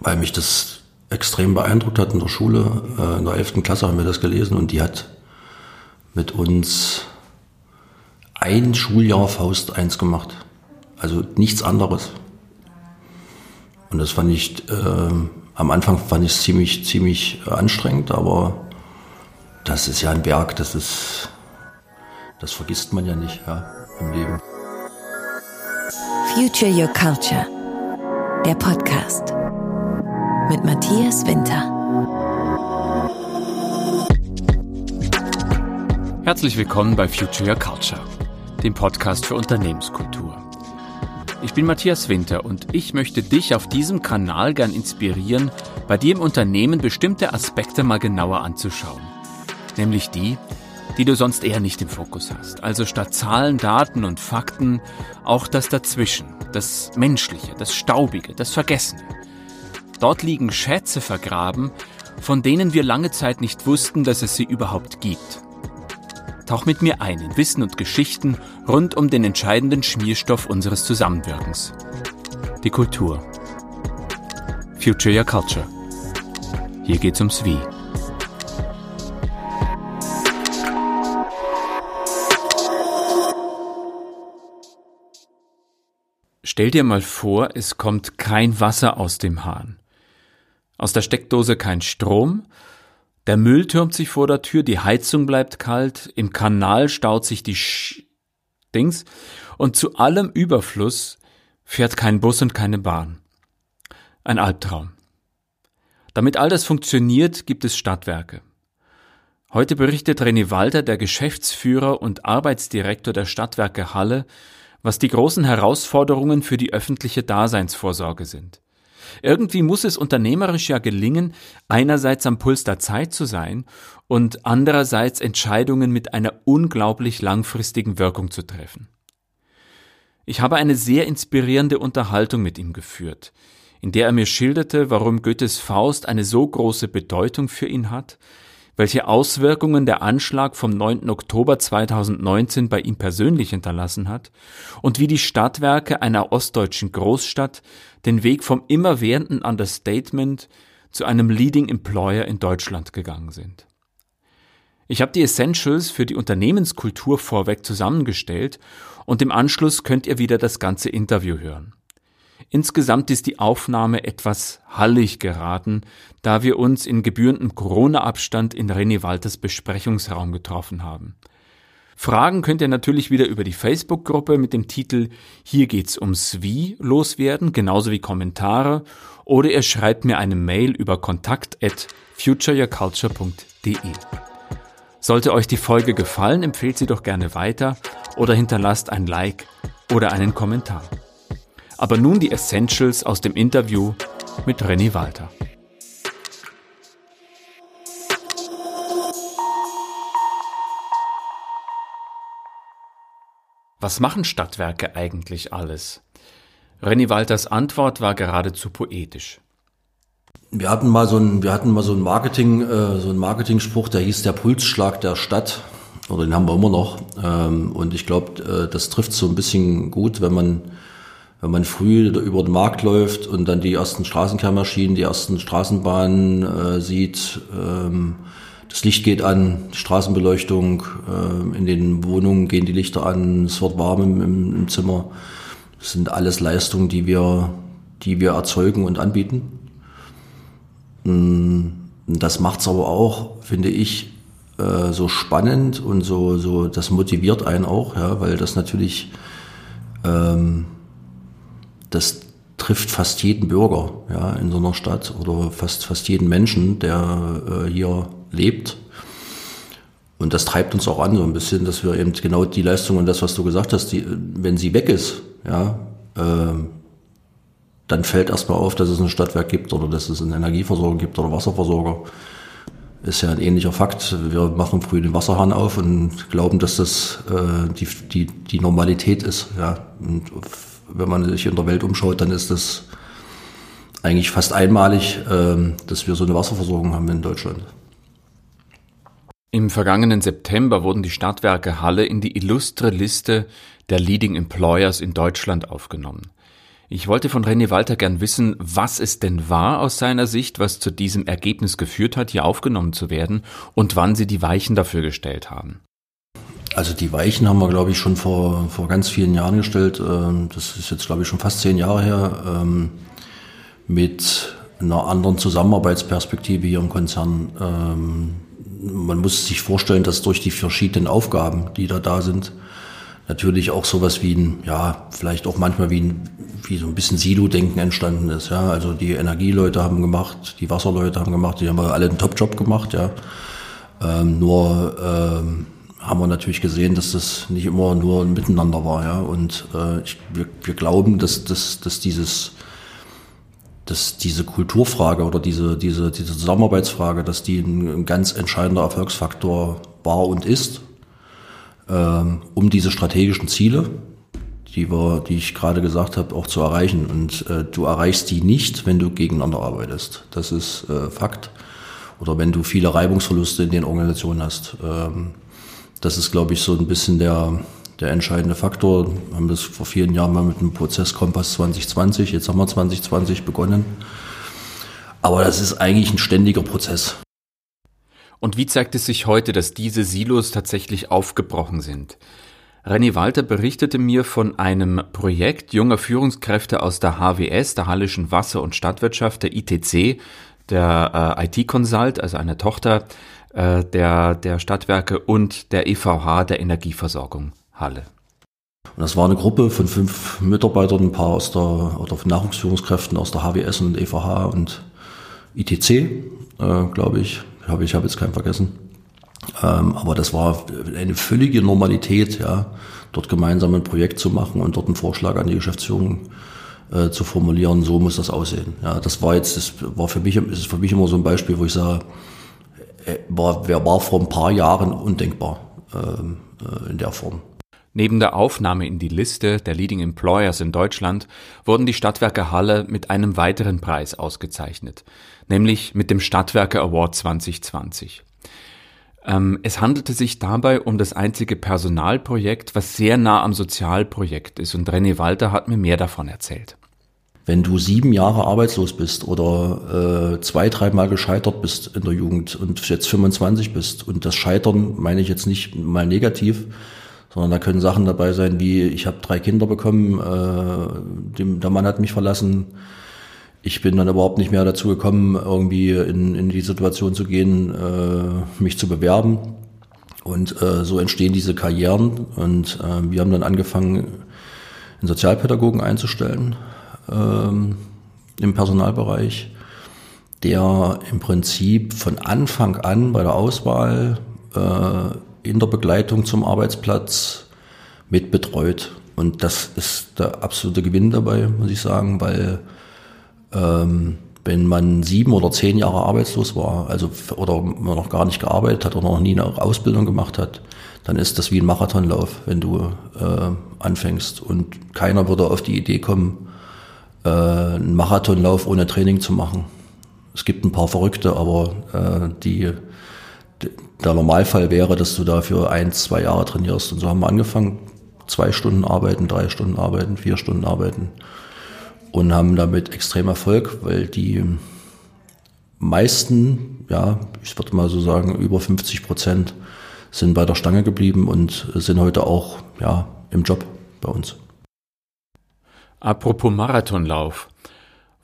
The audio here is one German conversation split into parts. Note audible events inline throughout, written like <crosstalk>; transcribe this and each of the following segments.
weil mich das extrem beeindruckt hat in der Schule. Äh, in der 11. Klasse haben wir das gelesen und die hat mit uns ein Schuljahr Faust 1 gemacht. Also nichts anderes. Und das fand ich, äh, am Anfang fand ich es ziemlich, ziemlich anstrengend, aber das ist ja ein Berg, das ist, das vergisst man ja nicht ja, im Leben. Future Your Culture, der Podcast mit Matthias Winter. Herzlich willkommen bei Future Your Culture, dem Podcast für Unternehmenskultur. Ich bin Matthias Winter und ich möchte dich auf diesem Kanal gern inspirieren, bei dir im Unternehmen bestimmte Aspekte mal genauer anzuschauen. Nämlich die, die du sonst eher nicht im Fokus hast. Also statt Zahlen, Daten und Fakten auch das Dazwischen, das Menschliche, das Staubige, das Vergessene. Dort liegen Schätze vergraben, von denen wir lange Zeit nicht wussten, dass es sie überhaupt gibt. Tauch mit mir ein in Wissen und Geschichten rund um den entscheidenden Schmierstoff unseres Zusammenwirkens. Die Kultur. Future Your Culture. Hier geht's ums Wie. Stell dir mal vor, es kommt kein Wasser aus dem Hahn. Aus der Steckdose kein Strom, der Müll türmt sich vor der Tür, die Heizung bleibt kalt, im Kanal staut sich die Sch Dings und zu allem Überfluss fährt kein Bus und keine Bahn. Ein Albtraum. Damit all das funktioniert, gibt es Stadtwerke. Heute berichtet René Walter, der Geschäftsführer und Arbeitsdirektor der Stadtwerke Halle, was die großen Herausforderungen für die öffentliche Daseinsvorsorge sind. Irgendwie muss es unternehmerisch ja gelingen, einerseits am Puls der Zeit zu sein und andererseits Entscheidungen mit einer unglaublich langfristigen Wirkung zu treffen. Ich habe eine sehr inspirierende Unterhaltung mit ihm geführt, in der er mir schilderte, warum Goethes Faust eine so große Bedeutung für ihn hat, welche Auswirkungen der Anschlag vom 9. Oktober 2019 bei ihm persönlich hinterlassen hat und wie die Stadtwerke einer ostdeutschen Großstadt den Weg vom immerwährenden Understatement zu einem Leading Employer in Deutschland gegangen sind. Ich habe die Essentials für die Unternehmenskultur vorweg zusammengestellt und im Anschluss könnt ihr wieder das ganze Interview hören. Insgesamt ist die Aufnahme etwas hallig geraten, da wir uns in gebührendem Corona-Abstand in René Walters Besprechungsraum getroffen haben. Fragen könnt ihr natürlich wieder über die Facebook-Gruppe mit dem Titel Hier geht's ums Wie loswerden, genauso wie Kommentare, oder ihr schreibt mir eine Mail über kontakt at futureyourculture.de. Sollte euch die Folge gefallen, empfehlt sie doch gerne weiter oder hinterlasst ein Like oder einen Kommentar. Aber nun die Essentials aus dem Interview mit René Walter. Was machen Stadtwerke eigentlich alles? Renny Walters Antwort war geradezu poetisch. Wir hatten mal so ein, wir hatten mal so ein Marketing, äh, so ein Marketingspruch, der hieß der Pulsschlag der Stadt. Oder den haben wir immer noch. Ähm, und ich glaube, äh, das trifft so ein bisschen gut, wenn man, wenn man früh über den Markt läuft und dann die ersten Straßenkehrmaschinen, die ersten Straßenbahnen äh, sieht. Ähm, das Licht geht an, Straßenbeleuchtung, äh, in den Wohnungen gehen die Lichter an, es wird warm im, im, Zimmer. Das sind alles Leistungen, die wir, die wir erzeugen und anbieten. Mm, das macht's aber auch, finde ich, äh, so spannend und so, so, das motiviert einen auch, ja, weil das natürlich, ähm, das trifft fast jeden Bürger, ja, in so einer Stadt oder fast, fast jeden Menschen, der äh, hier lebt. Und das treibt uns auch an so ein bisschen, dass wir eben genau die Leistung und das, was du gesagt hast, die, wenn sie weg ist, ja, äh, dann fällt erstmal auf, dass es ein Stadtwerk gibt oder dass es eine Energieversorgung gibt oder Wasserversorger. Ist ja ein ähnlicher Fakt. Wir machen früh den Wasserhahn auf und glauben, dass das äh, die, die, die Normalität ist. Ja. Und wenn man sich in der Welt umschaut, dann ist das eigentlich fast einmalig, äh, dass wir so eine Wasserversorgung haben in Deutschland. Im vergangenen September wurden die Stadtwerke Halle in die illustre Liste der Leading Employers in Deutschland aufgenommen. Ich wollte von René Walter gern wissen, was es denn war aus seiner Sicht, was zu diesem Ergebnis geführt hat, hier aufgenommen zu werden und wann Sie die Weichen dafür gestellt haben. Also die Weichen haben wir, glaube ich, schon vor, vor ganz vielen Jahren gestellt. Ähm, das ist jetzt, glaube ich, schon fast zehn Jahre her. Ähm, mit einer anderen Zusammenarbeitsperspektive hier im Konzern. Man muss sich vorstellen, dass durch die verschiedenen Aufgaben, die da da sind, natürlich auch sowas wie ein, ja, vielleicht auch manchmal wie ein, wie so ein bisschen Silo-Denken entstanden ist. Ja, also die Energieleute haben gemacht, die Wasserleute haben gemacht, die haben alle einen Top-Job gemacht. Ja, ähm, nur ähm, haben wir natürlich gesehen, dass das nicht immer nur ein Miteinander war. Ja, und äh, ich, wir, wir glauben, dass, dass, dass dieses dass diese Kulturfrage oder diese, diese, diese Zusammenarbeitsfrage, dass die ein, ganz entscheidender Erfolgsfaktor war und ist, ähm, um diese strategischen Ziele, die, wir, die ich gerade gesagt habe, auch zu erreichen. Und äh, du erreichst die nicht, wenn du gegeneinander arbeitest. Das ist äh, Fakt. Oder wenn du viele Reibungsverluste in den Organisationen hast. Ähm, das ist, glaube ich, so ein bisschen der, der entscheidende Faktor. Wir haben das vor vielen Jahren mal mit dem Prozess Kompass 2020, jetzt haben wir 2020 begonnen. Aber das ist eigentlich ein ständiger Prozess. Und wie zeigt es sich heute, dass diese Silos tatsächlich aufgebrochen sind? René Walter berichtete mir von einem Projekt junger Führungskräfte aus der HWS, der Hallischen Wasser- und Stadtwirtschaft, der ITC, der äh, IT-Consult, also einer Tochter äh, der, der Stadtwerke und der EVH, der Energieversorgung. Halle. Und das war eine Gruppe von fünf Mitarbeitern, ein paar aus der, oder Nachwuchsführungskräften aus der HWS und EVH und ITC, äh, glaube ich. Habe ich habe jetzt keinen vergessen. Ähm, aber das war eine völlige Normalität, ja, dort gemeinsam ein Projekt zu machen und dort einen Vorschlag an die Geschäftsführung äh, zu formulieren. So muss das aussehen. Ja, das war jetzt, das war für mich, ist für mich immer so ein Beispiel, wo ich sage, äh, war, wer war vor ein paar Jahren undenkbar ähm, äh, in der Form. Neben der Aufnahme in die Liste der Leading Employers in Deutschland wurden die Stadtwerke Halle mit einem weiteren Preis ausgezeichnet, nämlich mit dem Stadtwerke Award 2020. Ähm, es handelte sich dabei um das einzige Personalprojekt, was sehr nah am Sozialprojekt ist und René Walter hat mir mehr davon erzählt. Wenn du sieben Jahre arbeitslos bist oder äh, zwei, dreimal gescheitert bist in der Jugend und jetzt 25 bist und das Scheitern meine ich jetzt nicht mal negativ, sondern da können Sachen dabei sein wie, ich habe drei Kinder bekommen, äh, dem, der Mann hat mich verlassen, ich bin dann überhaupt nicht mehr dazu gekommen, irgendwie in, in die Situation zu gehen, äh, mich zu bewerben. Und äh, so entstehen diese Karrieren. Und äh, wir haben dann angefangen, einen Sozialpädagogen einzustellen ähm, im Personalbereich, der im Prinzip von Anfang an bei der Auswahl äh, in der Begleitung zum Arbeitsplatz mit betreut. Und das ist der absolute Gewinn dabei, muss ich sagen, weil ähm, wenn man sieben oder zehn Jahre arbeitslos war, also oder man noch gar nicht gearbeitet hat oder noch nie eine Ausbildung gemacht hat, dann ist das wie ein Marathonlauf, wenn du äh, anfängst. Und keiner würde auf die Idee kommen, äh, einen Marathonlauf ohne Training zu machen. Es gibt ein paar Verrückte, aber äh, die der Normalfall wäre, dass du dafür ein, zwei Jahre trainierst. Und so haben wir angefangen, zwei Stunden arbeiten, drei Stunden arbeiten, vier Stunden arbeiten und haben damit extrem Erfolg, weil die meisten, ja, ich würde mal so sagen, über 50 Prozent sind bei der Stange geblieben und sind heute auch, ja, im Job bei uns. Apropos Marathonlauf.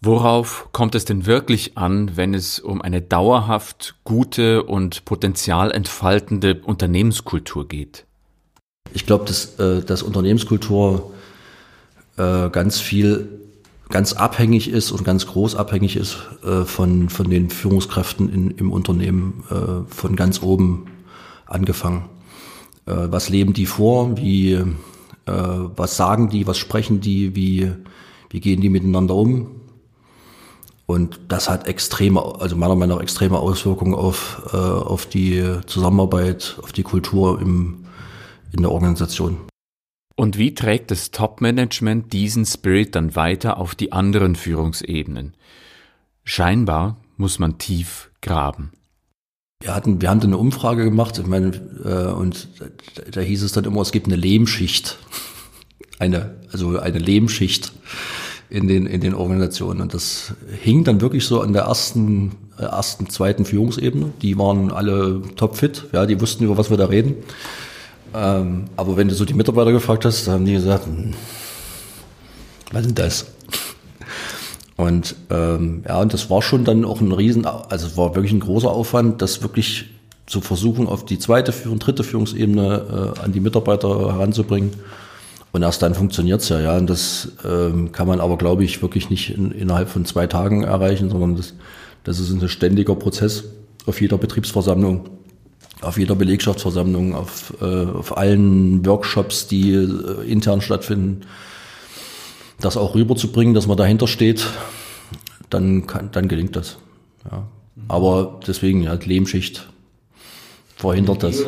Worauf kommt es denn wirklich an, wenn es um eine dauerhaft gute und potenzialentfaltende Unternehmenskultur geht? Ich glaube, dass, äh, dass Unternehmenskultur äh, ganz viel, ganz abhängig ist und ganz groß abhängig ist äh, von, von den Führungskräften in, im Unternehmen, von ganz oben angefangen. Was leben die vor? Wie, was sagen die? Was sprechen die? Wie, wie gehen die miteinander um? Und das hat extreme, also meiner Meinung nach extreme Auswirkungen auf, äh, auf die Zusammenarbeit, auf die Kultur im, in der Organisation. Und wie trägt das Top-Management diesen Spirit dann weiter auf die anderen Führungsebenen? Scheinbar muss man tief graben. Wir hatten, wir haben eine Umfrage gemacht, ich meine, äh, und da, da hieß es dann immer, es gibt eine Lehmschicht. <laughs> Eine, also eine Lehmschicht in den, in den Organisationen. Und das hing dann wirklich so an der ersten, äh, ersten, zweiten Führungsebene. Die waren alle topfit, ja, die wussten, über was wir da reden. Ähm, aber wenn du so die Mitarbeiter gefragt hast, haben die gesagt, hm, was ist das? <laughs> Und ähm, ja, und das war schon dann auch ein Riesen, also es war wirklich ein großer Aufwand, das wirklich zu versuchen, auf die zweite Führung, dritte Führungsebene äh, an die Mitarbeiter heranzubringen. Und erst dann funktioniert's ja, ja. Und das ähm, kann man aber, glaube ich, wirklich nicht in, innerhalb von zwei Tagen erreichen, sondern das, das ist ein ständiger Prozess auf jeder Betriebsversammlung, auf jeder Belegschaftsversammlung, auf, äh, auf allen Workshops, die äh, intern stattfinden das auch rüberzubringen, dass man dahinter steht, dann, kann, dann gelingt das. Ja. Aber deswegen, ja, Lehmschicht verhindert das.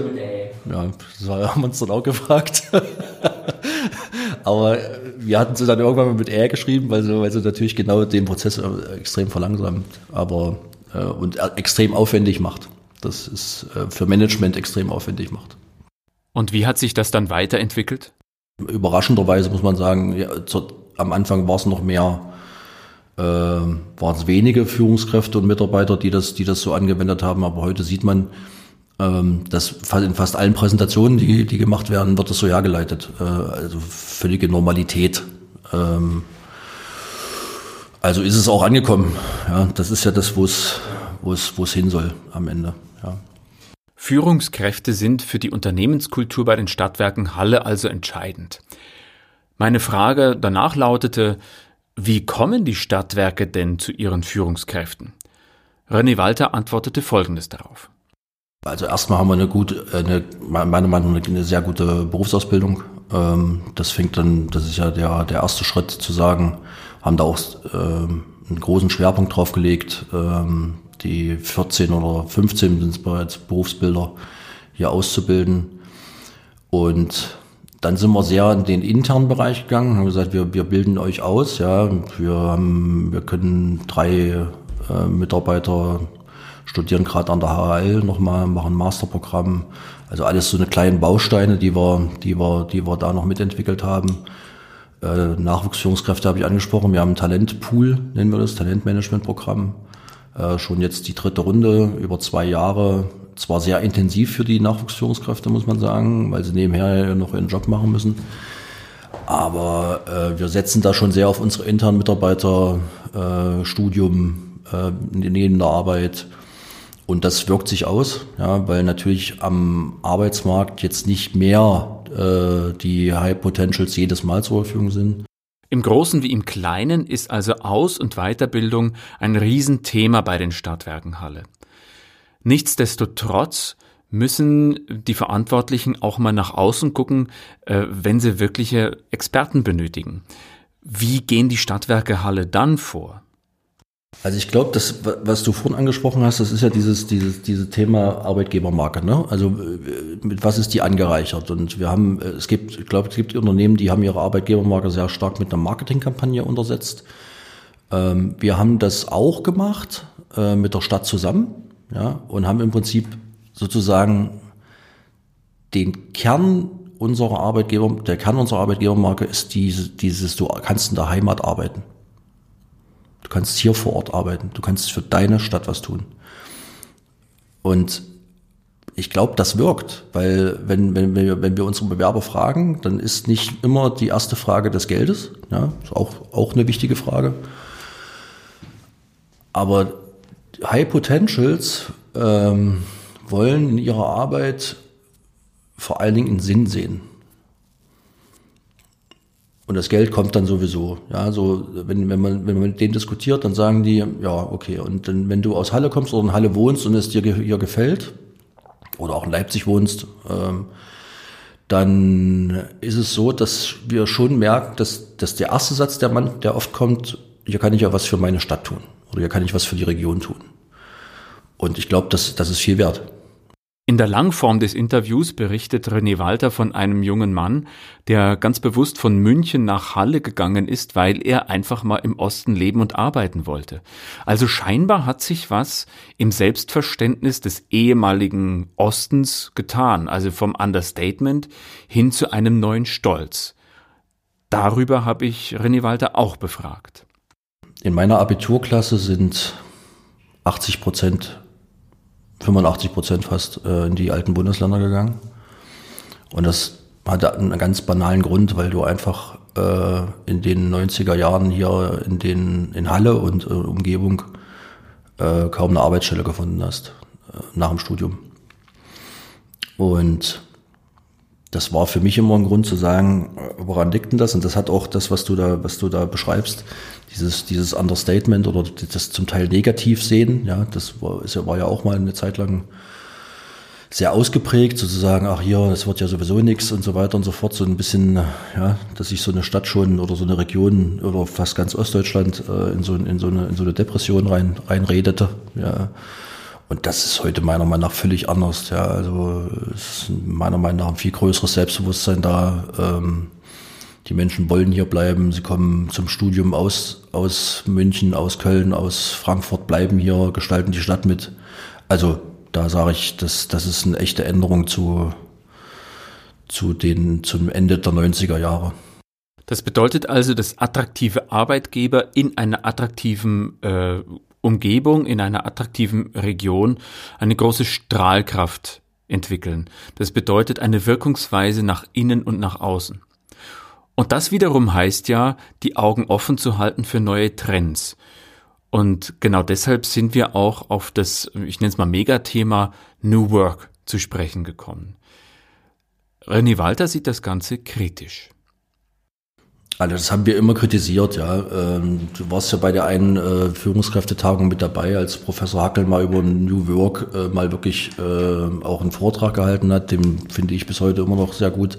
Ja, das haben wir uns dann auch gefragt. <laughs> Aber wir hatten sie dann irgendwann mal mit Ä geschrieben, weil sie, weil sie natürlich genau den Prozess extrem verlangsamt, aber äh, und extrem aufwendig macht. Das ist äh, für Management extrem aufwendig macht. Und wie hat sich das dann weiterentwickelt? Überraschenderweise muss man sagen, ja, zur, am Anfang war es noch mehr, äh, waren es wenige Führungskräfte und Mitarbeiter, die das, die das so angewendet haben. Aber heute sieht man, ähm, dass in fast allen Präsentationen, die, die gemacht werden, wird das so hergeleitet. Äh, also völlige Normalität. Ähm, also ist es auch angekommen. Ja, das ist ja das, wo es, wo es, wo es hin soll am Ende. Ja. Führungskräfte sind für die Unternehmenskultur bei den Stadtwerken Halle also entscheidend. Meine Frage danach lautete, wie kommen die Stadtwerke denn zu ihren Führungskräften? René Walter antwortete Folgendes darauf. Also erstmal haben wir eine gute, eine, meiner Meinung nach eine sehr gute Berufsausbildung. Ähm, das fängt dann, das ist ja der, der erste Schritt zu sagen, haben da auch ähm, einen großen Schwerpunkt drauf gelegt, ähm, die 14 oder 15 sind es bereits Berufsbilder hier auszubilden. Und dann sind wir sehr in den internen Bereich gegangen, haben gesagt, wir, wir bilden euch aus, ja, wir haben, wir können drei äh, Mitarbeiter studieren gerade an der HAL nochmal, machen Masterprogramm, also alles so eine kleinen Bausteine, die wir, die wir, die wir da noch mitentwickelt haben. Äh, Nachwuchsführungskräfte habe ich angesprochen, wir haben ein Talentpool, nennen wir das, Talentmanagementprogramm. Äh, schon jetzt die dritte Runde über zwei Jahre zwar sehr intensiv für die Nachwuchsführungskräfte, muss man sagen, weil sie nebenher noch ihren Job machen müssen. Aber äh, wir setzen da schon sehr auf unsere internen Mitarbeiter, äh, Studium, äh, neben der Arbeit. Und das wirkt sich aus, ja, weil natürlich am Arbeitsmarkt jetzt nicht mehr äh, die High Potentials jedes Mal zur Verfügung sind. Im Großen wie im Kleinen ist also Aus- und Weiterbildung ein Riesenthema bei den Stadtwerken Halle. Nichtsdestotrotz müssen die Verantwortlichen auch mal nach außen gucken, äh, wenn sie wirkliche Experten benötigen. Wie gehen die Stadtwerke Halle dann vor? Also ich glaube, das, was du vorhin angesprochen hast, das ist ja dieses, dieses, dieses Thema Arbeitgebermarke. Ne? Also äh, mit was ist die angereichert? Und wir haben, äh, es gibt, ich glaube, es gibt Unternehmen, die haben ihre Arbeitgebermarke sehr stark mit einer Marketingkampagne untersetzt. Ähm, wir haben das auch gemacht mit der Stadt zusammen ja, und haben im Prinzip sozusagen den Kern unserer Arbeitgeber, der Kern unserer Arbeitgebermarke ist diese, dieses, du kannst in der Heimat arbeiten. Du kannst hier vor Ort arbeiten. Du kannst für deine Stadt was tun. Und ich glaube, das wirkt, weil wenn, wenn, wir, wenn wir unsere Bewerber fragen, dann ist nicht immer die erste Frage des Geldes. Ja, ist auch, auch eine wichtige Frage. Aber High Potentials ähm, wollen in ihrer Arbeit vor allen Dingen einen Sinn sehen. Und das Geld kommt dann sowieso. Ja, so, wenn, wenn man, wenn man mit denen diskutiert, dann sagen die, ja, okay. Und dann, wenn du aus Halle kommst oder in Halle wohnst und es dir hier gefällt, oder auch in Leipzig wohnst, ähm, dann ist es so, dass wir schon merken, dass, dass der erste Satz, der Mann, der oft kommt, hier kann ich ja was für meine Stadt tun. Oder hier kann ich was für die Region tun. Und ich glaube, das, das ist viel wert. In der Langform des Interviews berichtet René Walter von einem jungen Mann, der ganz bewusst von München nach Halle gegangen ist, weil er einfach mal im Osten leben und arbeiten wollte. Also scheinbar hat sich was im Selbstverständnis des ehemaligen Ostens getan, also vom Understatement hin zu einem neuen Stolz. Darüber habe ich René Walter auch befragt. In meiner Abiturklasse sind 80 Prozent, 85 Prozent fast äh, in die alten Bundesländer gegangen. Und das hatte einen ganz banalen Grund, weil du einfach äh, in den 90er Jahren hier in, den, in Halle und äh, Umgebung äh, kaum eine Arbeitsstelle gefunden hast äh, nach dem Studium. Und das war für mich immer ein Grund zu sagen, woran liegt denn das? Und das hat auch das, was du da, was du da beschreibst, dieses, dieses Understatement oder das zum Teil negativ sehen, ja, das war, ist ja, war ja auch mal eine Zeit lang sehr ausgeprägt, sozusagen, ach hier, das wird ja sowieso nichts und so weiter und so fort, so ein bisschen, ja, dass sich so eine Stadt schon oder so eine Region oder fast ganz Ostdeutschland äh, in, so, in, so eine, in so eine Depression rein, reinredete, ja. Und das ist heute meiner Meinung nach völlig anders. Ja, also es ist meiner Meinung nach ein viel größeres Selbstbewusstsein da. Ähm, die Menschen wollen hier bleiben. Sie kommen zum Studium aus, aus München, aus Köln, aus Frankfurt, bleiben hier, gestalten die Stadt mit. Also da sage ich, das, das ist eine echte Änderung zu, zu den, zum Ende der 90er Jahre. Das bedeutet also, dass attraktive Arbeitgeber in einer attraktiven äh, Umgebung, in einer attraktiven Region eine große Strahlkraft entwickeln. Das bedeutet eine Wirkungsweise nach innen und nach außen. Und das wiederum heißt ja, die Augen offen zu halten für neue Trends. Und genau deshalb sind wir auch auf das, ich nenne es mal Megathema New Work zu sprechen gekommen. René Walter sieht das Ganze kritisch. Also das haben wir immer kritisiert, ja. Ähm, du warst ja bei der einen äh, Führungskräftetagung mit dabei, als Professor Hackel mal über New Work äh, mal wirklich äh, auch einen Vortrag gehalten hat. Den finde ich bis heute immer noch sehr gut,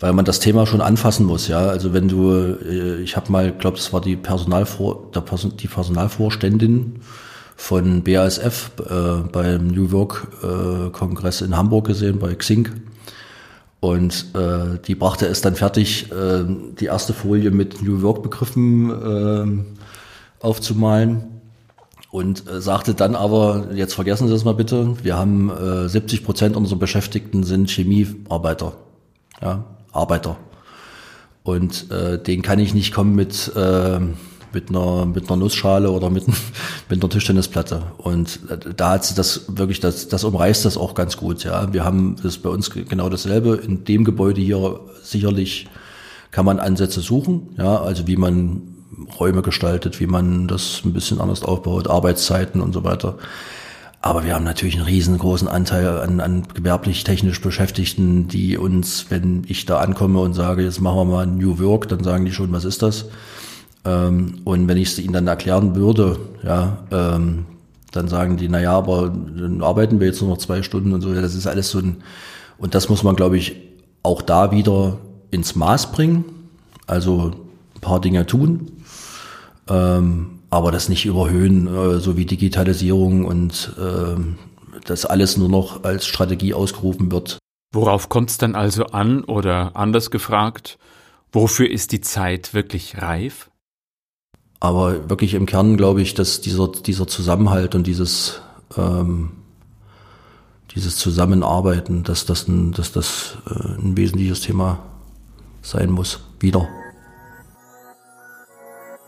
weil man das Thema schon anfassen muss, ja. Also wenn du, ich habe mal, glaube das war die Personalvor, die Personalvorständin von BASF beim New Work Kongress in Hamburg gesehen, bei Xing und äh, die brachte es dann fertig, äh, die erste Folie mit New York-Begriffen äh, aufzumalen. Und äh, sagte dann aber, jetzt vergessen Sie das mal bitte, wir haben äh, 70 Prozent unserer Beschäftigten sind Chemiearbeiter. Ja, Arbeiter. Und äh, den kann ich nicht kommen mit äh, mit einer, mit einer Nussschale oder mit, <laughs> mit einer Tischtennisplatte. Und da hat sie das wirklich, das, das umreißt das auch ganz gut. Ja, wir haben das bei uns genau dasselbe. In dem Gebäude hier sicherlich kann man Ansätze suchen. Ja, also wie man Räume gestaltet, wie man das ein bisschen anders aufbaut, Arbeitszeiten und so weiter. Aber wir haben natürlich einen riesengroßen Anteil an, an gewerblich-technisch Beschäftigten, die uns, wenn ich da ankomme und sage, jetzt machen wir mal New Work, dann sagen die schon, was ist das? Ähm, und wenn ich es ihnen dann erklären würde, ja, ähm, dann sagen die, naja, aber dann arbeiten wir jetzt nur noch zwei Stunden und so. Das ist alles so ein, und das muss man, glaube ich, auch da wieder ins Maß bringen. Also ein paar Dinge tun, ähm, aber das nicht überhöhen, äh, so wie Digitalisierung und äh, das alles nur noch als Strategie ausgerufen wird. Worauf kommt es dann also an oder anders gefragt, wofür ist die Zeit wirklich reif? Aber wirklich im Kern glaube ich, dass dieser, dieser Zusammenhalt und dieses, ähm, dieses Zusammenarbeiten, dass das ein, dass das äh, ein wesentliches Thema sein muss. Wieder.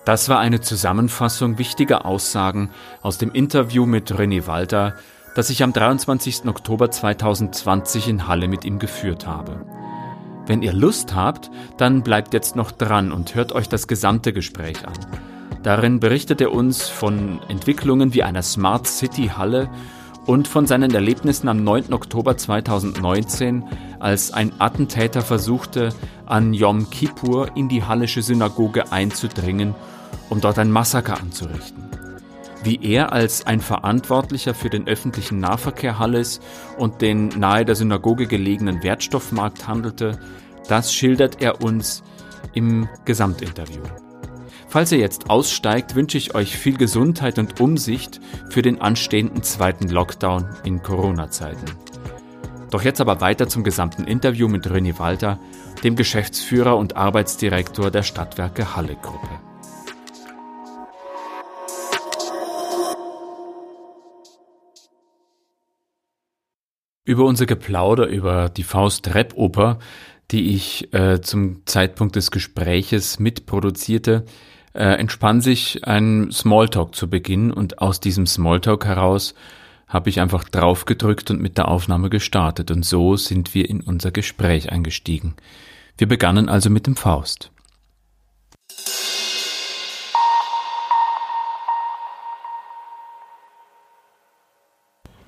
Das war eine Zusammenfassung wichtiger Aussagen aus dem Interview mit René Walter, das ich am 23. Oktober 2020 in Halle mit ihm geführt habe. Wenn ihr Lust habt, dann bleibt jetzt noch dran und hört euch das gesamte Gespräch an. Darin berichtet er uns von Entwicklungen wie einer Smart City Halle und von seinen Erlebnissen am 9. Oktober 2019, als ein Attentäter versuchte, an Yom Kippur in die hallische Synagoge einzudringen, um dort ein Massaker anzurichten. Wie er als ein Verantwortlicher für den öffentlichen Nahverkehr Halles und den nahe der Synagoge gelegenen Wertstoffmarkt handelte, das schildert er uns im Gesamtinterview. Falls ihr jetzt aussteigt, wünsche ich euch viel Gesundheit und Umsicht für den anstehenden zweiten Lockdown in Corona-Zeiten. Doch jetzt aber weiter zum gesamten Interview mit René Walter, dem Geschäftsführer und Arbeitsdirektor der Stadtwerke Halle Gruppe. Über unser Geplauder über die Faust-Rap-Oper die ich äh, zum Zeitpunkt des Gespräches mitproduzierte, äh, entspann sich ein Smalltalk zu Beginn und aus diesem Smalltalk heraus habe ich einfach draufgedrückt und mit der Aufnahme gestartet und so sind wir in unser Gespräch eingestiegen. Wir begannen also mit dem Faust.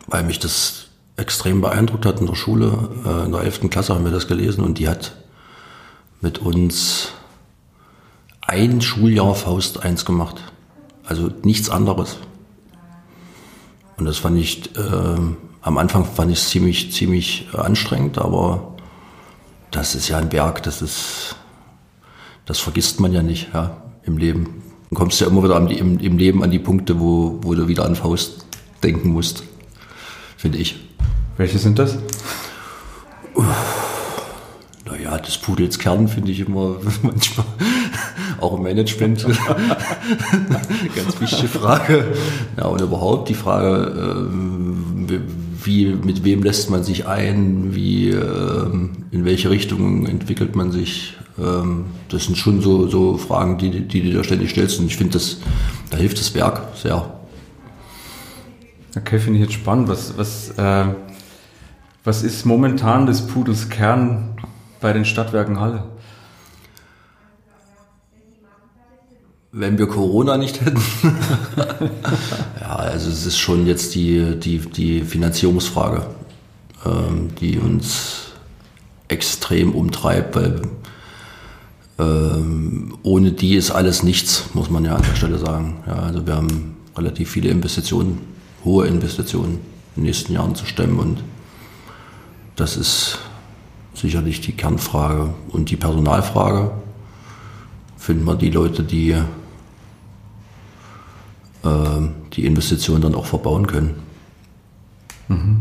Weil mich das extrem beeindruckt hat in der Schule, äh, in der 11. Klasse haben wir das gelesen und die hat mit uns ein Schuljahr Faust 1 gemacht. Also nichts anderes. Und das fand ich, äh, am Anfang fand ich es ziemlich, ziemlich anstrengend, aber das ist ja ein Berg, das ist, das vergisst man ja nicht, ja, im Leben. Du kommst ja immer wieder im, im Leben an die Punkte, wo, wo du wieder an Faust denken musst, finde ich. Welche sind das? Naja, des Pudels Kern finde ich immer <laughs> manchmal auch im Management <laughs> ganz wichtige Frage. Ja, und überhaupt die Frage, ähm, wie, mit wem lässt man sich ein, wie, ähm, in welche Richtung entwickelt man sich. Ähm, das sind schon so, so Fragen, die, die du da ständig stellst. Und ich finde, da hilft das Werk sehr. Okay, finde ich jetzt spannend. Was, was, äh, was ist momentan des Pudels Kern bei den Stadtwerken Halle? Wenn wir Corona nicht hätten. <laughs> ja, also es ist schon jetzt die, die, die Finanzierungsfrage, ähm, die uns extrem umtreibt, weil ähm, ohne die ist alles nichts, muss man ja an der Stelle sagen. Ja, also wir haben relativ viele Investitionen, hohe Investitionen in den nächsten Jahren zu stemmen und das ist sicherlich die Kernfrage. Und die Personalfrage, finden wir die Leute, die die Investitionen dann auch verbauen können. Mhm.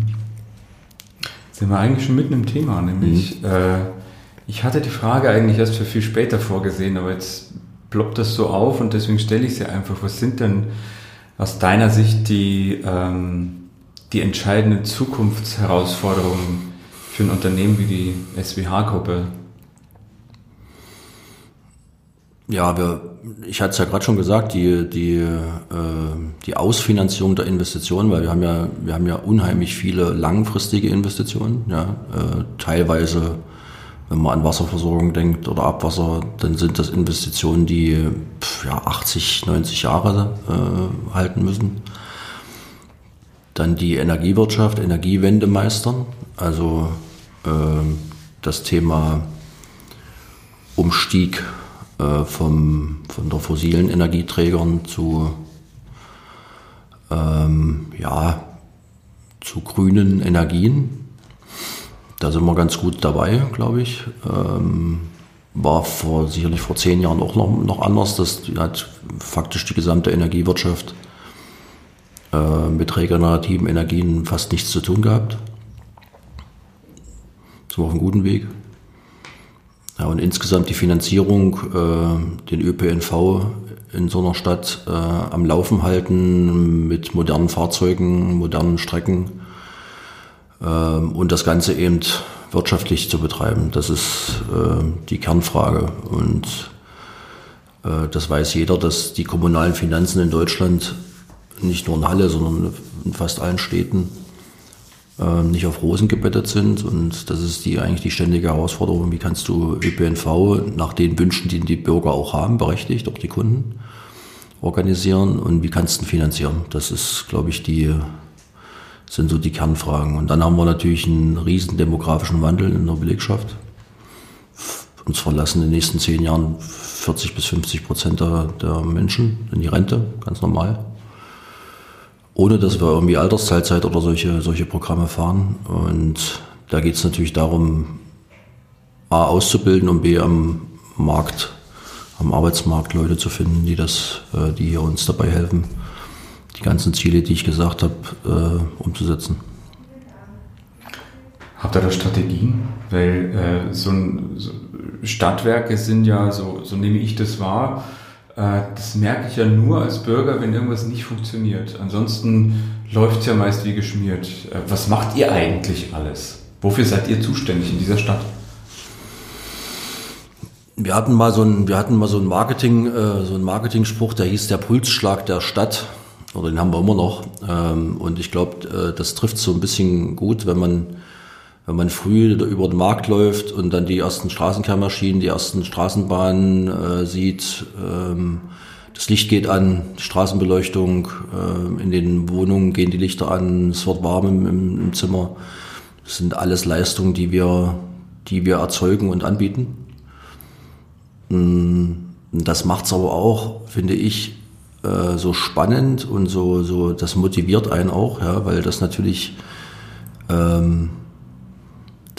Sind wir eigentlich schon mitten im Thema, nämlich mhm. äh, ich hatte die Frage eigentlich erst für viel später vorgesehen, aber jetzt ploppt das so auf und deswegen stelle ich sie einfach. Was sind denn aus deiner Sicht die, ähm, die entscheidenden Zukunftsherausforderungen für ein Unternehmen wie die SWH-Gruppe? Ja, wir, ich hatte es ja gerade schon gesagt, die, die, äh, die Ausfinanzierung der Investitionen, weil wir haben ja, wir haben ja unheimlich viele langfristige Investitionen, ja, äh, teilweise, wenn man an Wasserversorgung denkt oder Abwasser, dann sind das Investitionen, die pf, ja, 80, 90 Jahre äh, halten müssen. Dann die Energiewirtschaft, Energiewende meistern, also äh, das Thema Umstieg äh, vom, von der fossilen Energieträgern zu, ähm, ja, zu grünen Energien. Da sind wir ganz gut dabei, glaube ich. Ähm, war vor, sicherlich vor zehn Jahren auch noch, noch anders. Das hat faktisch die gesamte Energiewirtschaft äh, mit regenerativen Energien fast nichts zu tun gehabt. Sind wir auf einem guten Weg. Ja, und insgesamt die Finanzierung, äh, den ÖPNV in so einer Stadt äh, am Laufen halten mit modernen Fahrzeugen, modernen Strecken äh, und das Ganze eben wirtschaftlich zu betreiben. Das ist äh, die Kernfrage. Und äh, das weiß jeder, dass die kommunalen Finanzen in Deutschland nicht nur in Halle, sondern in fast allen Städten nicht auf Rosen gebettet sind. Und das ist die eigentlich die ständige Herausforderung, wie kannst du ÖPNV nach den Wünschen, die die Bürger auch haben, berechtigt, auch die Kunden, organisieren und wie kannst du ihn finanzieren? Das ist, glaube ich, die sind so die Kernfragen. Und dann haben wir natürlich einen riesen demografischen Wandel in der Belegschaft. Uns verlassen in den nächsten zehn Jahren 40 bis 50 Prozent der, der Menschen in die Rente, ganz normal ohne dass wir irgendwie Altersteilzeit oder solche, solche Programme fahren. Und da geht es natürlich darum, A auszubilden und B am Markt, am Arbeitsmarkt Leute zu finden, die das, äh, die hier uns dabei helfen, die ganzen Ziele, die ich gesagt habe, äh, umzusetzen. Habt ihr da Strategien? Weil äh, so, ein, so Stadtwerke sind ja, so, so nehme ich das wahr, das merke ich ja nur als Bürger, wenn irgendwas nicht funktioniert. Ansonsten läuft es ja meist wie geschmiert. Äh, was macht ihr eigentlich alles? Wofür seid ihr zuständig in dieser Stadt? Wir hatten mal so ein, wir hatten mal so ein Marketing, äh, so ein Marketingspruch, der hieß der Pulsschlag der Stadt. Oder den haben wir immer noch. Ähm, und ich glaube, äh, das trifft so ein bisschen gut, wenn man, wenn man früh über den Markt läuft und dann die ersten Straßenkehrmaschinen, die ersten Straßenbahnen äh, sieht. Ähm, das Licht geht an, die Straßenbeleuchtung, äh, in den Wohnungen gehen die Lichter an, es wird warm im, im Zimmer. Das sind alles Leistungen, die wir, die wir erzeugen und anbieten. Mm, das macht's aber auch, finde ich, äh, so spannend und so, so, das motiviert einen auch, ja, weil das natürlich, ähm,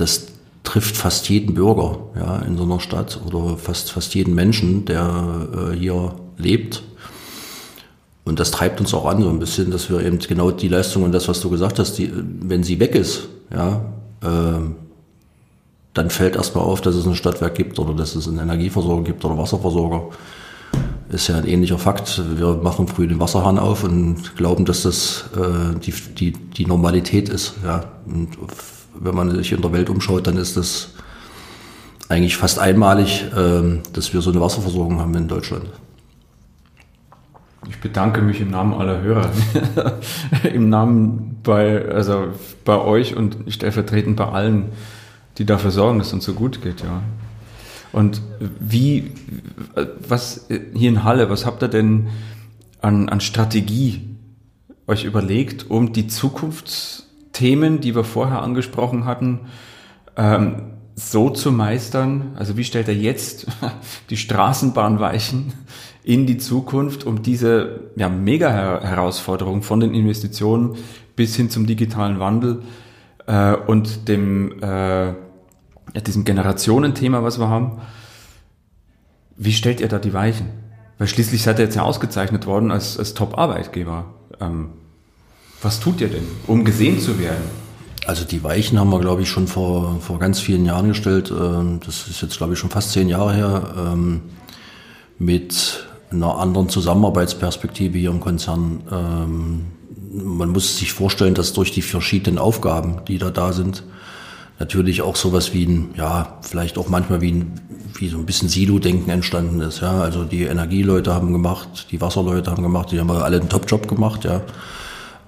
das trifft fast jeden Bürger, ja, in so einer Stadt oder fast, fast jeden Menschen, der äh, hier lebt. Und das treibt uns auch an so ein bisschen, dass wir eben genau die Leistung und das, was du gesagt hast, die, wenn sie weg ist, ja, äh, dann fällt erstmal auf, dass es ein Stadtwerk gibt oder dass es einen Energieversorger gibt oder Wasserversorger. Ist ja ein ähnlicher Fakt. Wir machen früh den Wasserhahn auf und glauben, dass das äh, die, die, die Normalität ist. Ja. Und wenn man sich in der Welt umschaut, dann ist das eigentlich fast einmalig, äh, dass wir so eine Wasserversorgung haben in Deutschland. Ich bedanke mich im Namen aller Hörer, <laughs> im Namen bei, also bei euch und stellvertretend bei allen, die dafür sorgen, dass es uns so gut geht, ja. Und wie, was hier in Halle, was habt ihr denn an, an Strategie euch überlegt, um die Zukunftsthemen, die wir vorher angesprochen hatten, ähm, so zu meistern? Also wie stellt er jetzt <laughs> die Straßenbahnweichen in die Zukunft, um diese ja, Mega-Herausforderung von den Investitionen bis hin zum digitalen Wandel äh, und dem äh, ja, diesem Generationenthema, was wir haben. Wie stellt ihr da die Weichen? Weil schließlich seid ihr jetzt ja ausgezeichnet worden als, als Top-Arbeitgeber. Ähm, was tut ihr denn, um gesehen zu werden? Also die Weichen haben wir, glaube ich, schon vor, vor ganz vielen Jahren gestellt. Ähm, das ist jetzt, glaube ich, schon fast zehn Jahre her. Ähm, mit einer anderen Zusammenarbeitsperspektive hier im Konzern. Ähm, man muss sich vorstellen, dass durch die verschiedenen Aufgaben, die da da sind, natürlich auch sowas wie ein, ja, vielleicht auch manchmal wie ein, wie so ein bisschen Silo-Denken entstanden ist, ja. Also die Energieleute haben gemacht, die Wasserleute haben gemacht, die haben alle einen Top-Job gemacht, ja.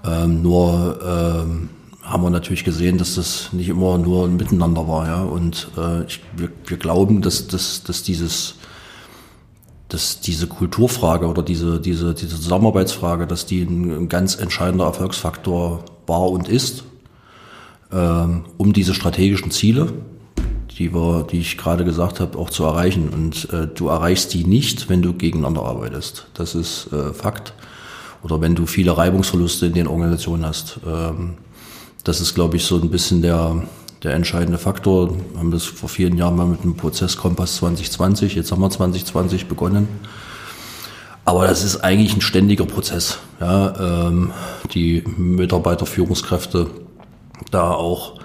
Ähm, nur ähm, haben wir natürlich gesehen, dass das nicht immer nur ein Miteinander war, ja. Und äh, ich, wir, wir glauben, dass, dass, dass dieses dass diese Kulturfrage oder diese, diese, diese Zusammenarbeitsfrage, dass die ein, ein ganz entscheidender Erfolgsfaktor war und ist ähm, um diese strategischen Ziele, die, wir, die ich gerade gesagt habe, auch zu erreichen. Und äh, du erreichst die nicht, wenn du gegeneinander arbeitest. Das ist äh, Fakt. Oder wenn du viele Reibungsverluste in den Organisationen hast. Ähm, das ist, glaube ich, so ein bisschen der, der entscheidende Faktor. Wir haben das vor vielen Jahren mal mit dem Prozess Kompass 2020, jetzt haben wir 2020 begonnen. Aber das ist eigentlich ein ständiger Prozess. Ja, ähm, die Mitarbeiterführungskräfte da auch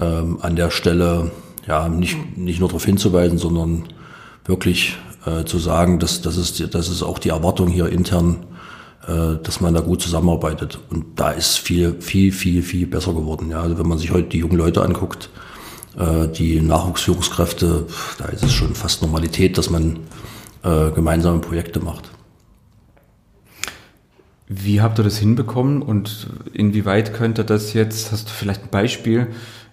ähm, an der Stelle ja nicht, nicht nur darauf hinzuweisen, sondern wirklich äh, zu sagen, dass das ist, das ist auch die Erwartung hier intern, dass man da gut zusammenarbeitet. Und da ist viel, viel, viel, viel besser geworden. Ja, also wenn man sich heute die jungen Leute anguckt, äh, die Nachwuchsführungskräfte, da ist es schon fast Normalität, dass man äh, gemeinsame Projekte macht. Wie habt ihr das hinbekommen und inwieweit könnte das jetzt, hast du vielleicht ein Beispiel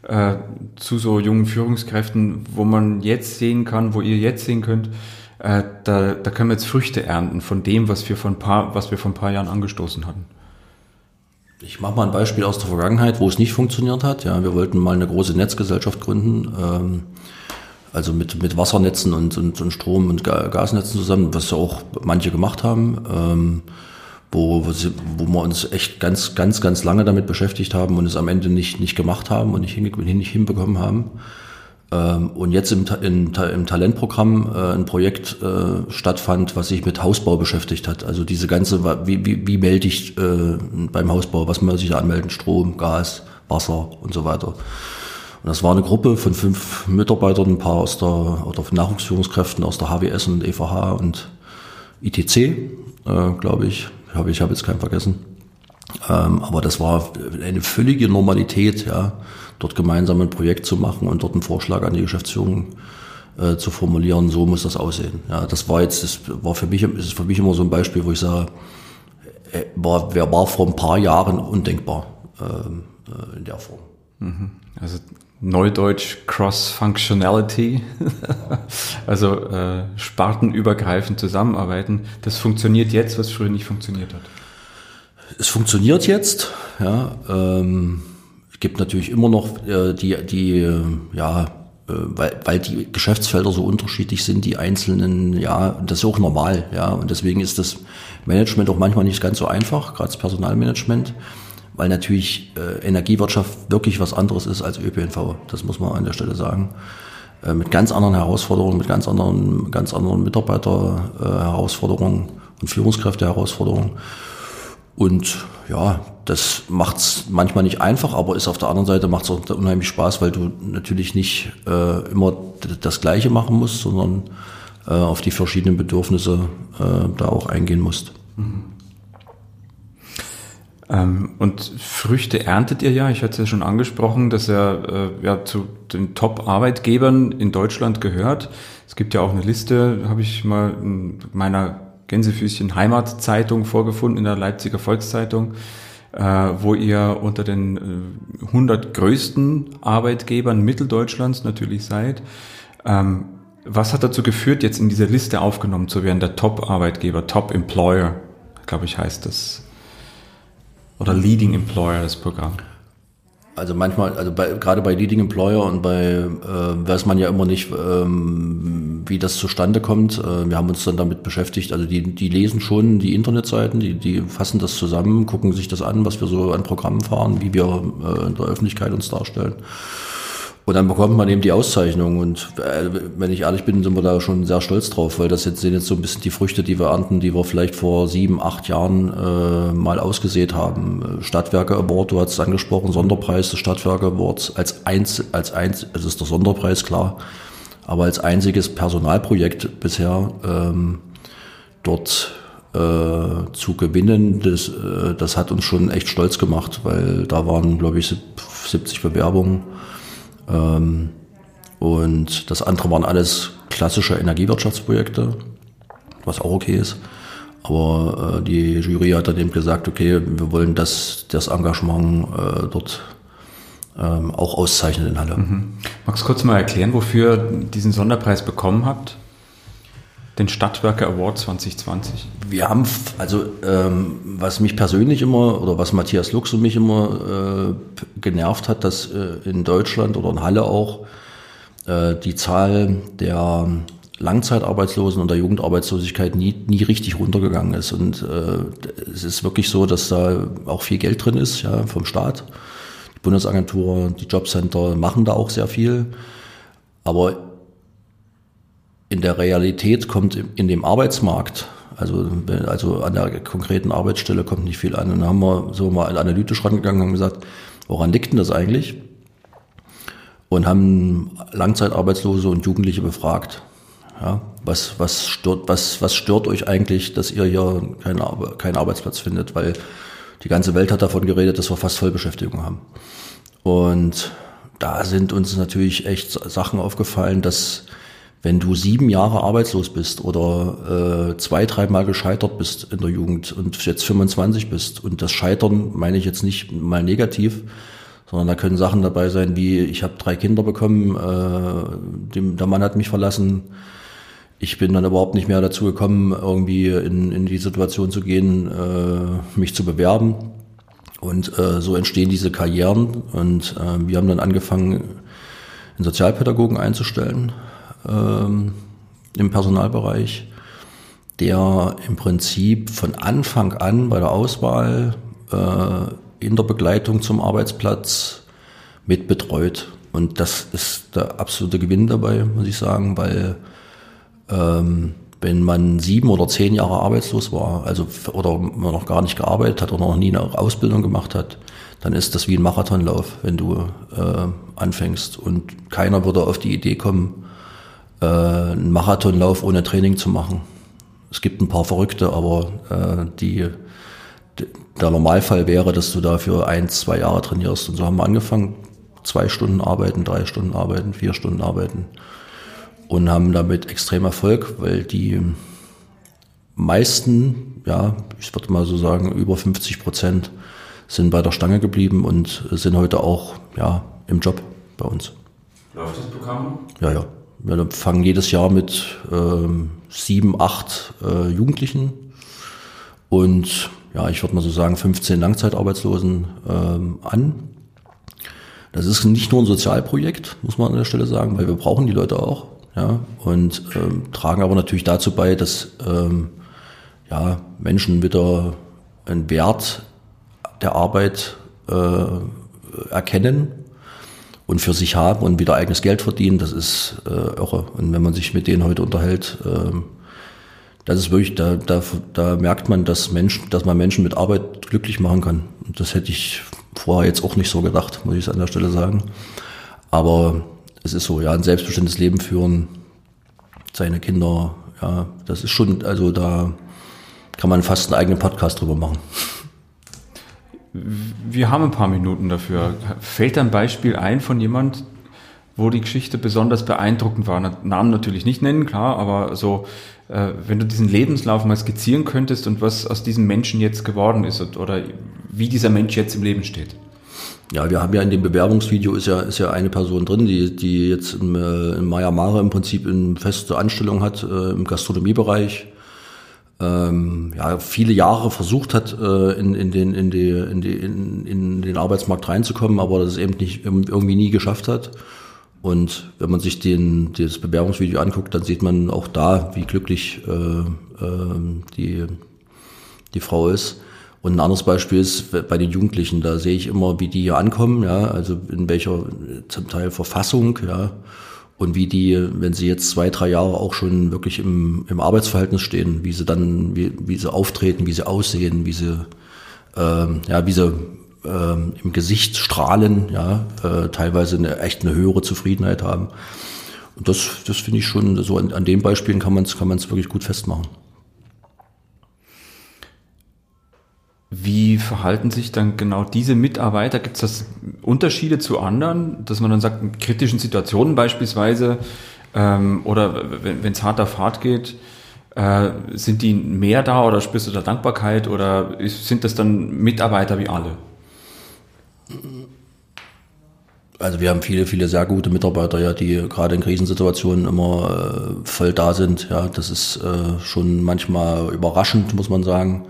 äh, zu so jungen Führungskräften, wo man jetzt sehen kann, wo ihr jetzt sehen könnt, äh, da, da können wir jetzt Früchte ernten von dem, was wir vor ein paar, was wir vor ein paar Jahren angestoßen hatten. Ich mache mal ein Beispiel aus der Vergangenheit, wo es nicht funktioniert hat. Ja, wir wollten mal eine große Netzgesellschaft gründen, ähm, also mit, mit Wassernetzen und, und, und Strom- und Gasnetzen zusammen, was ja auch manche gemacht haben. Ähm, wo, wo wir uns echt ganz, ganz, ganz lange damit beschäftigt haben und es am Ende nicht, nicht gemacht haben und nicht, hin, nicht hinbekommen haben. Ähm, und jetzt im, im, im Talentprogramm äh, ein Projekt äh, stattfand, was sich mit Hausbau beschäftigt hat. Also diese ganze, wie, wie, wie melde ich äh, beim Hausbau, was muss ich da anmelden? Strom, Gas, Wasser und so weiter. Und das war eine Gruppe von fünf Mitarbeitern, ein paar aus der, oder Nachwuchsführungskräften aus der HWS und EVH und ITC, äh, glaube ich, habe ich habe jetzt keinen vergessen. Ähm, aber das war eine völlige Normalität, ja, dort gemeinsam ein Projekt zu machen und dort einen Vorschlag an die Geschäftsführung äh, zu formulieren, so muss das aussehen. Ja, das war jetzt, das war für mich, ist für mich immer so ein Beispiel, wo ich sage, äh, war, wer war vor ein paar Jahren undenkbar ähm, äh, in der Form. Mhm. Also Neudeutsch Cross-Functionality, <laughs> also äh, spartenübergreifend zusammenarbeiten. Das funktioniert jetzt, was früher nicht funktioniert hat. Es funktioniert jetzt, ja. Ähm, es gibt natürlich immer noch äh, die, die, äh, ja, äh, weil, weil die Geschäftsfelder so unterschiedlich sind, die einzelnen, ja, das ist auch normal, ja. Und deswegen ist das Management auch manchmal nicht ganz so einfach, gerade das Personalmanagement weil natürlich äh, Energiewirtschaft wirklich was anderes ist als ÖPNV. Das muss man an der Stelle sagen. Äh, mit ganz anderen Herausforderungen, mit ganz anderen, ganz anderen Mitarbeiter-Herausforderungen äh, und Führungskräfte-Herausforderungen. Und ja, das macht's manchmal nicht einfach, aber ist auf der anderen Seite macht's auch unheimlich Spaß, weil du natürlich nicht äh, immer das Gleiche machen musst, sondern äh, auf die verschiedenen Bedürfnisse äh, da auch eingehen musst. Mhm. Ähm, und Früchte erntet ihr ja. Ich hatte es ja schon angesprochen, dass er äh, ja zu den Top-Arbeitgebern in Deutschland gehört. Es gibt ja auch eine Liste, habe ich mal in meiner Gänsefüßchen Heimatzeitung vorgefunden, in der Leipziger Volkszeitung, äh, wo ihr unter den äh, 100 größten Arbeitgebern Mitteldeutschlands natürlich seid. Ähm, was hat dazu geführt, jetzt in dieser Liste aufgenommen zu werden, der Top-Arbeitgeber, Top-Employer, glaube ich, heißt das oder Leading Employer das Programm? Also manchmal, also bei, gerade bei Leading Employer und bei äh, weiß man ja immer nicht, ähm, wie das zustande kommt. Äh, wir haben uns dann damit beschäftigt. Also die, die lesen schon die Internetseiten, die, die fassen das zusammen, gucken sich das an, was wir so an Programmen fahren, wie wir äh, in der Öffentlichkeit uns darstellen. Und dann bekommt man eben die Auszeichnung. Und äh, wenn ich ehrlich bin, sind wir da schon sehr stolz drauf, weil das jetzt sind jetzt so ein bisschen die Früchte, die wir ernten, die wir vielleicht vor sieben, acht Jahren äh, mal ausgesät haben. Stadtwerke Award, du hast es angesprochen, Sonderpreis des Stadtwerke Awards als eins, als eins, es ist der Sonderpreis, klar, aber als einziges Personalprojekt bisher ähm, dort äh, zu gewinnen, das, äh, das hat uns schon echt stolz gemacht, weil da waren, glaube ich, 70 Bewerbungen und das andere waren alles klassische Energiewirtschaftsprojekte, was auch okay ist. Aber äh, die Jury hat dann eben gesagt, okay, wir wollen das, das Engagement äh, dort ähm, auch auszeichnen in Halle. Mhm. Magst du kurz mal erklären, wofür ihr diesen Sonderpreis bekommen habt? Den Stadtwerke Award 2020? Wir haben, also ähm, was mich persönlich immer oder was Matthias Lux und mich immer äh, genervt hat, dass äh, in Deutschland oder in Halle auch äh, die Zahl der Langzeitarbeitslosen und der Jugendarbeitslosigkeit nie, nie richtig runtergegangen ist. Und äh, es ist wirklich so, dass da auch viel Geld drin ist, ja, vom Staat. Die Bundesagentur, die Jobcenter machen da auch sehr viel. Aber in der Realität kommt in dem Arbeitsmarkt, also, also an der konkreten Arbeitsstelle kommt nicht viel an. Und dann haben wir so mal analytisch rangegangen und gesagt, woran liegt denn das eigentlich? Und haben Langzeitarbeitslose und Jugendliche befragt. Ja, was, was, stört, was, was stört euch eigentlich, dass ihr hier keinen, keinen Arbeitsplatz findet? Weil die ganze Welt hat davon geredet, dass wir fast Vollbeschäftigung haben. Und da sind uns natürlich echt Sachen aufgefallen, dass wenn du sieben Jahre arbeitslos bist oder äh, zwei, dreimal gescheitert bist in der Jugend und jetzt 25 bist und das Scheitern meine ich jetzt nicht mal negativ, sondern da können Sachen dabei sein wie ich habe drei Kinder bekommen, äh, dem, der Mann hat mich verlassen, ich bin dann überhaupt nicht mehr dazu gekommen, irgendwie in, in die Situation zu gehen, äh, mich zu bewerben. Und äh, so entstehen diese Karrieren. Und äh, wir haben dann angefangen, einen Sozialpädagogen einzustellen ähm, im Personalbereich, der im Prinzip von Anfang an bei der Auswahl äh, in der Begleitung zum Arbeitsplatz mit betreut. Und das ist der absolute Gewinn dabei, muss ich sagen, weil ähm, wenn man sieben oder zehn Jahre arbeitslos war, also oder man noch gar nicht gearbeitet hat oder noch nie eine Ausbildung gemacht hat, dann ist das wie ein Marathonlauf, wenn du äh, anfängst. Und keiner würde auf die Idee kommen, äh, einen Marathonlauf ohne Training zu machen. Es gibt ein paar Verrückte, aber äh, die, der Normalfall wäre, dass du dafür ein, zwei Jahre trainierst. Und so haben wir angefangen, zwei Stunden arbeiten, drei Stunden arbeiten, vier Stunden arbeiten. und haben damit extrem Erfolg, weil die meisten, ja, ich würde mal so sagen, über 50 Prozent sind bei der Stange geblieben und sind heute auch ja, im Job bei uns. Läuft das Programm? Ja, ja. Wir fangen jedes Jahr mit ähm, sieben, acht äh, Jugendlichen und ja, ich würde mal so sagen 15 Langzeitarbeitslosen ähm, an. Das ist nicht nur ein Sozialprojekt, muss man an der Stelle sagen, weil wir brauchen die Leute auch. Ja, und ähm, tragen aber natürlich dazu bei, dass ähm, ja, Menschen wieder einen Wert der Arbeit äh, erkennen und für sich haben und wieder eigenes Geld verdienen, das ist äh, irre. Und wenn man sich mit denen heute unterhält, äh, das ist wirklich, da, da, da merkt man, dass Menschen, dass man Menschen mit Arbeit glücklich machen kann. Und das hätte ich vorher jetzt auch nicht so gedacht, muss ich an der Stelle sagen. Aber es ist so, ja, ein selbstbestimmtes Leben führen, seine Kinder, ja, das ist schon, also da kann man fast einen eigenen Podcast drüber machen. Wir haben ein paar Minuten dafür. Fällt ein Beispiel ein von jemand, wo die Geschichte besonders beeindruckend war? Namen natürlich nicht nennen, klar, aber so, äh, wenn du diesen Lebenslauf mal skizzieren könntest und was aus diesem Menschen jetzt geworden ist oder wie dieser Mensch jetzt im Leben steht. Ja, wir haben ja in dem Bewerbungsvideo ist ja, ist ja eine Person drin, die, die jetzt im, äh, in Maya Mare im Prinzip eine feste Anstellung hat äh, im Gastronomiebereich ähm, ja, viele Jahre versucht hat, äh, in, in, den, in, die, in, die, in, in den Arbeitsmarkt reinzukommen, aber das eben nicht irgendwie nie geschafft hat. Und wenn man sich den, das Bewerbungsvideo anguckt, dann sieht man auch da, wie glücklich äh, äh, die, die Frau ist. Und ein anderes Beispiel ist bei den Jugendlichen, da sehe ich immer, wie die hier ankommen, ja, also in welcher zum Teil Verfassung, ja, und wie die, wenn sie jetzt zwei, drei Jahre auch schon wirklich im, im Arbeitsverhältnis stehen, wie sie dann, wie, wie sie auftreten, wie sie aussehen, wie sie, ähm, ja, wie sie ähm, im Gesicht strahlen, ja, äh, teilweise eine echt eine höhere Zufriedenheit haben. Und das, das finde ich schon, so an, an den Beispielen kann man es kann man's wirklich gut festmachen. Wie verhalten sich dann genau diese Mitarbeiter? Gibt es Unterschiede zu anderen, dass man dann sagt, in kritischen Situationen beispielsweise ähm, oder wenn es hart auf hart geht, äh, sind die mehr da oder spürst du da Dankbarkeit oder sind das dann Mitarbeiter wie alle? Also wir haben viele, viele sehr gute Mitarbeiter, ja, die gerade in Krisensituationen immer äh, voll da sind. Ja, das ist äh, schon manchmal überraschend, muss man sagen.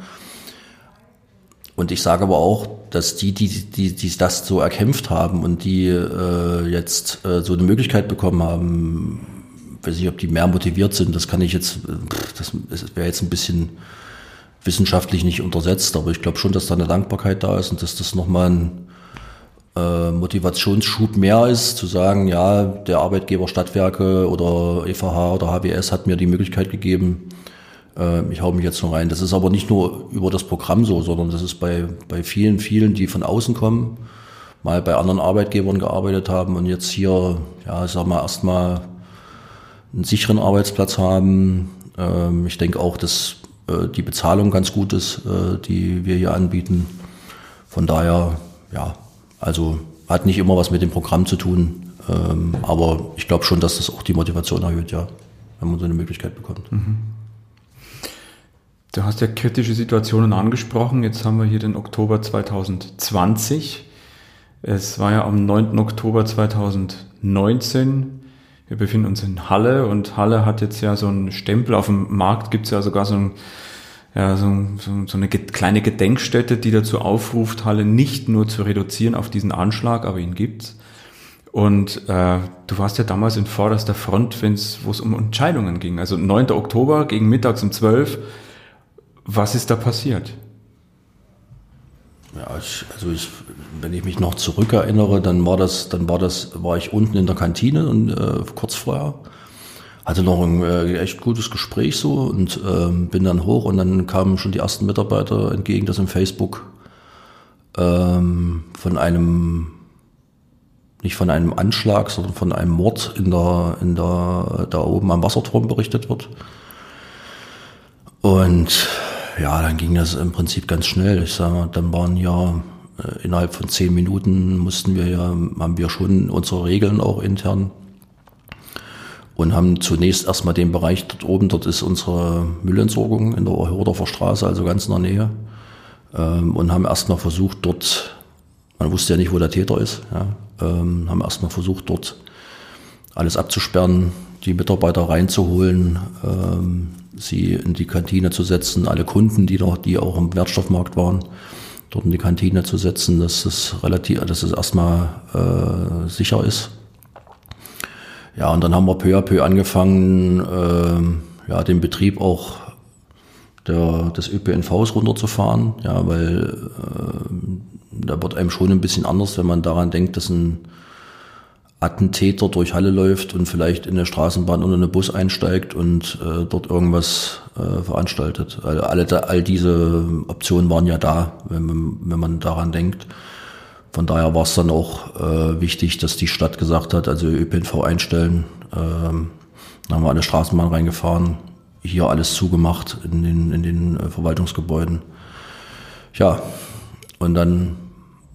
Und ich sage aber auch, dass die, die, die, die das so erkämpft haben und die äh, jetzt äh, so eine Möglichkeit bekommen haben, weiß nicht, ob die mehr motiviert sind, das kann ich jetzt, das wäre jetzt ein bisschen wissenschaftlich nicht untersetzt, aber ich glaube schon, dass da eine Dankbarkeit da ist und dass das nochmal ein äh, Motivationsschub mehr ist, zu sagen, ja, der Arbeitgeber Stadtwerke oder EVH oder HWS hat mir die Möglichkeit gegeben, äh, ich hau mich jetzt noch rein. Das ist aber nicht nur über das Programm so, sondern das ist bei, bei vielen, vielen, die von außen kommen, mal bei anderen Arbeitgebern gearbeitet haben und jetzt hier, ja, sag mal, erstmal einen sicheren Arbeitsplatz haben. Ähm, ich denke auch, dass äh, die Bezahlung ganz gut ist, äh, die wir hier anbieten. Von daher, ja, also hat nicht immer was mit dem Programm zu tun, ähm, aber ich glaube schon, dass das auch die Motivation erhöht, ja, wenn man so eine Möglichkeit bekommt. Mhm. Du hast ja kritische Situationen angesprochen. Jetzt haben wir hier den Oktober 2020. Es war ja am 9. Oktober 2019. Wir befinden uns in Halle und Halle hat jetzt ja so einen Stempel. Auf dem Markt gibt es ja sogar so, ein, ja, so, so, so eine kleine Gedenkstätte, die dazu aufruft, Halle nicht nur zu reduzieren auf diesen Anschlag, aber ihn gibt's. Und äh, du warst ja damals in vorderster Front, wo es um Entscheidungen ging. Also 9. Oktober gegen mittags um 12 was ist da passiert? Ja, ich, also ich, wenn ich mich noch zurückerinnere, dann war das, dann war das, war ich unten in der Kantine und äh, kurz vorher hatte noch ein äh, echt gutes Gespräch so und ähm, bin dann hoch und dann kamen schon die ersten Mitarbeiter entgegen, das im Facebook ähm, von einem nicht von einem Anschlag, sondern von einem Mord in der in der da oben am Wasserturm berichtet wird. Und ja, dann ging das im Prinzip ganz schnell. Ich sage mal, dann waren ja äh, innerhalb von zehn Minuten mussten wir ja, haben wir schon unsere Regeln auch intern. und haben zunächst erstmal den Bereich dort oben, dort ist unsere Müllentsorgung in der Hordorfer Straße, also ganz in der Nähe, ähm, und haben erstmal versucht, dort, man wusste ja nicht, wo der Täter ist, ja, ähm, haben erstmal versucht, dort alles abzusperren, die Mitarbeiter reinzuholen, ähm, sie in die Kantine zu setzen, alle Kunden, die noch, die auch im Wertstoffmarkt waren, dort in die Kantine zu setzen, dass es relativ, dass es erstmal äh, sicher ist. Ja, und dann haben wir peu à peu angefangen, äh, ja, den Betrieb auch der, des ÖPNVs runterzufahren, ja, weil äh, da wird einem schon ein bisschen anders, wenn man daran denkt, dass ein Attentäter durch Halle läuft und vielleicht in eine Straßenbahn oder einen Bus einsteigt und äh, dort irgendwas äh, veranstaltet. Also alle, all diese Optionen waren ja da, wenn man, wenn man daran denkt. Von daher war es dann auch äh, wichtig, dass die Stadt gesagt hat, also ÖPNV einstellen. Ähm, dann haben wir alle Straßenbahn reingefahren, hier alles zugemacht in den, in den äh, Verwaltungsgebäuden. Ja, und dann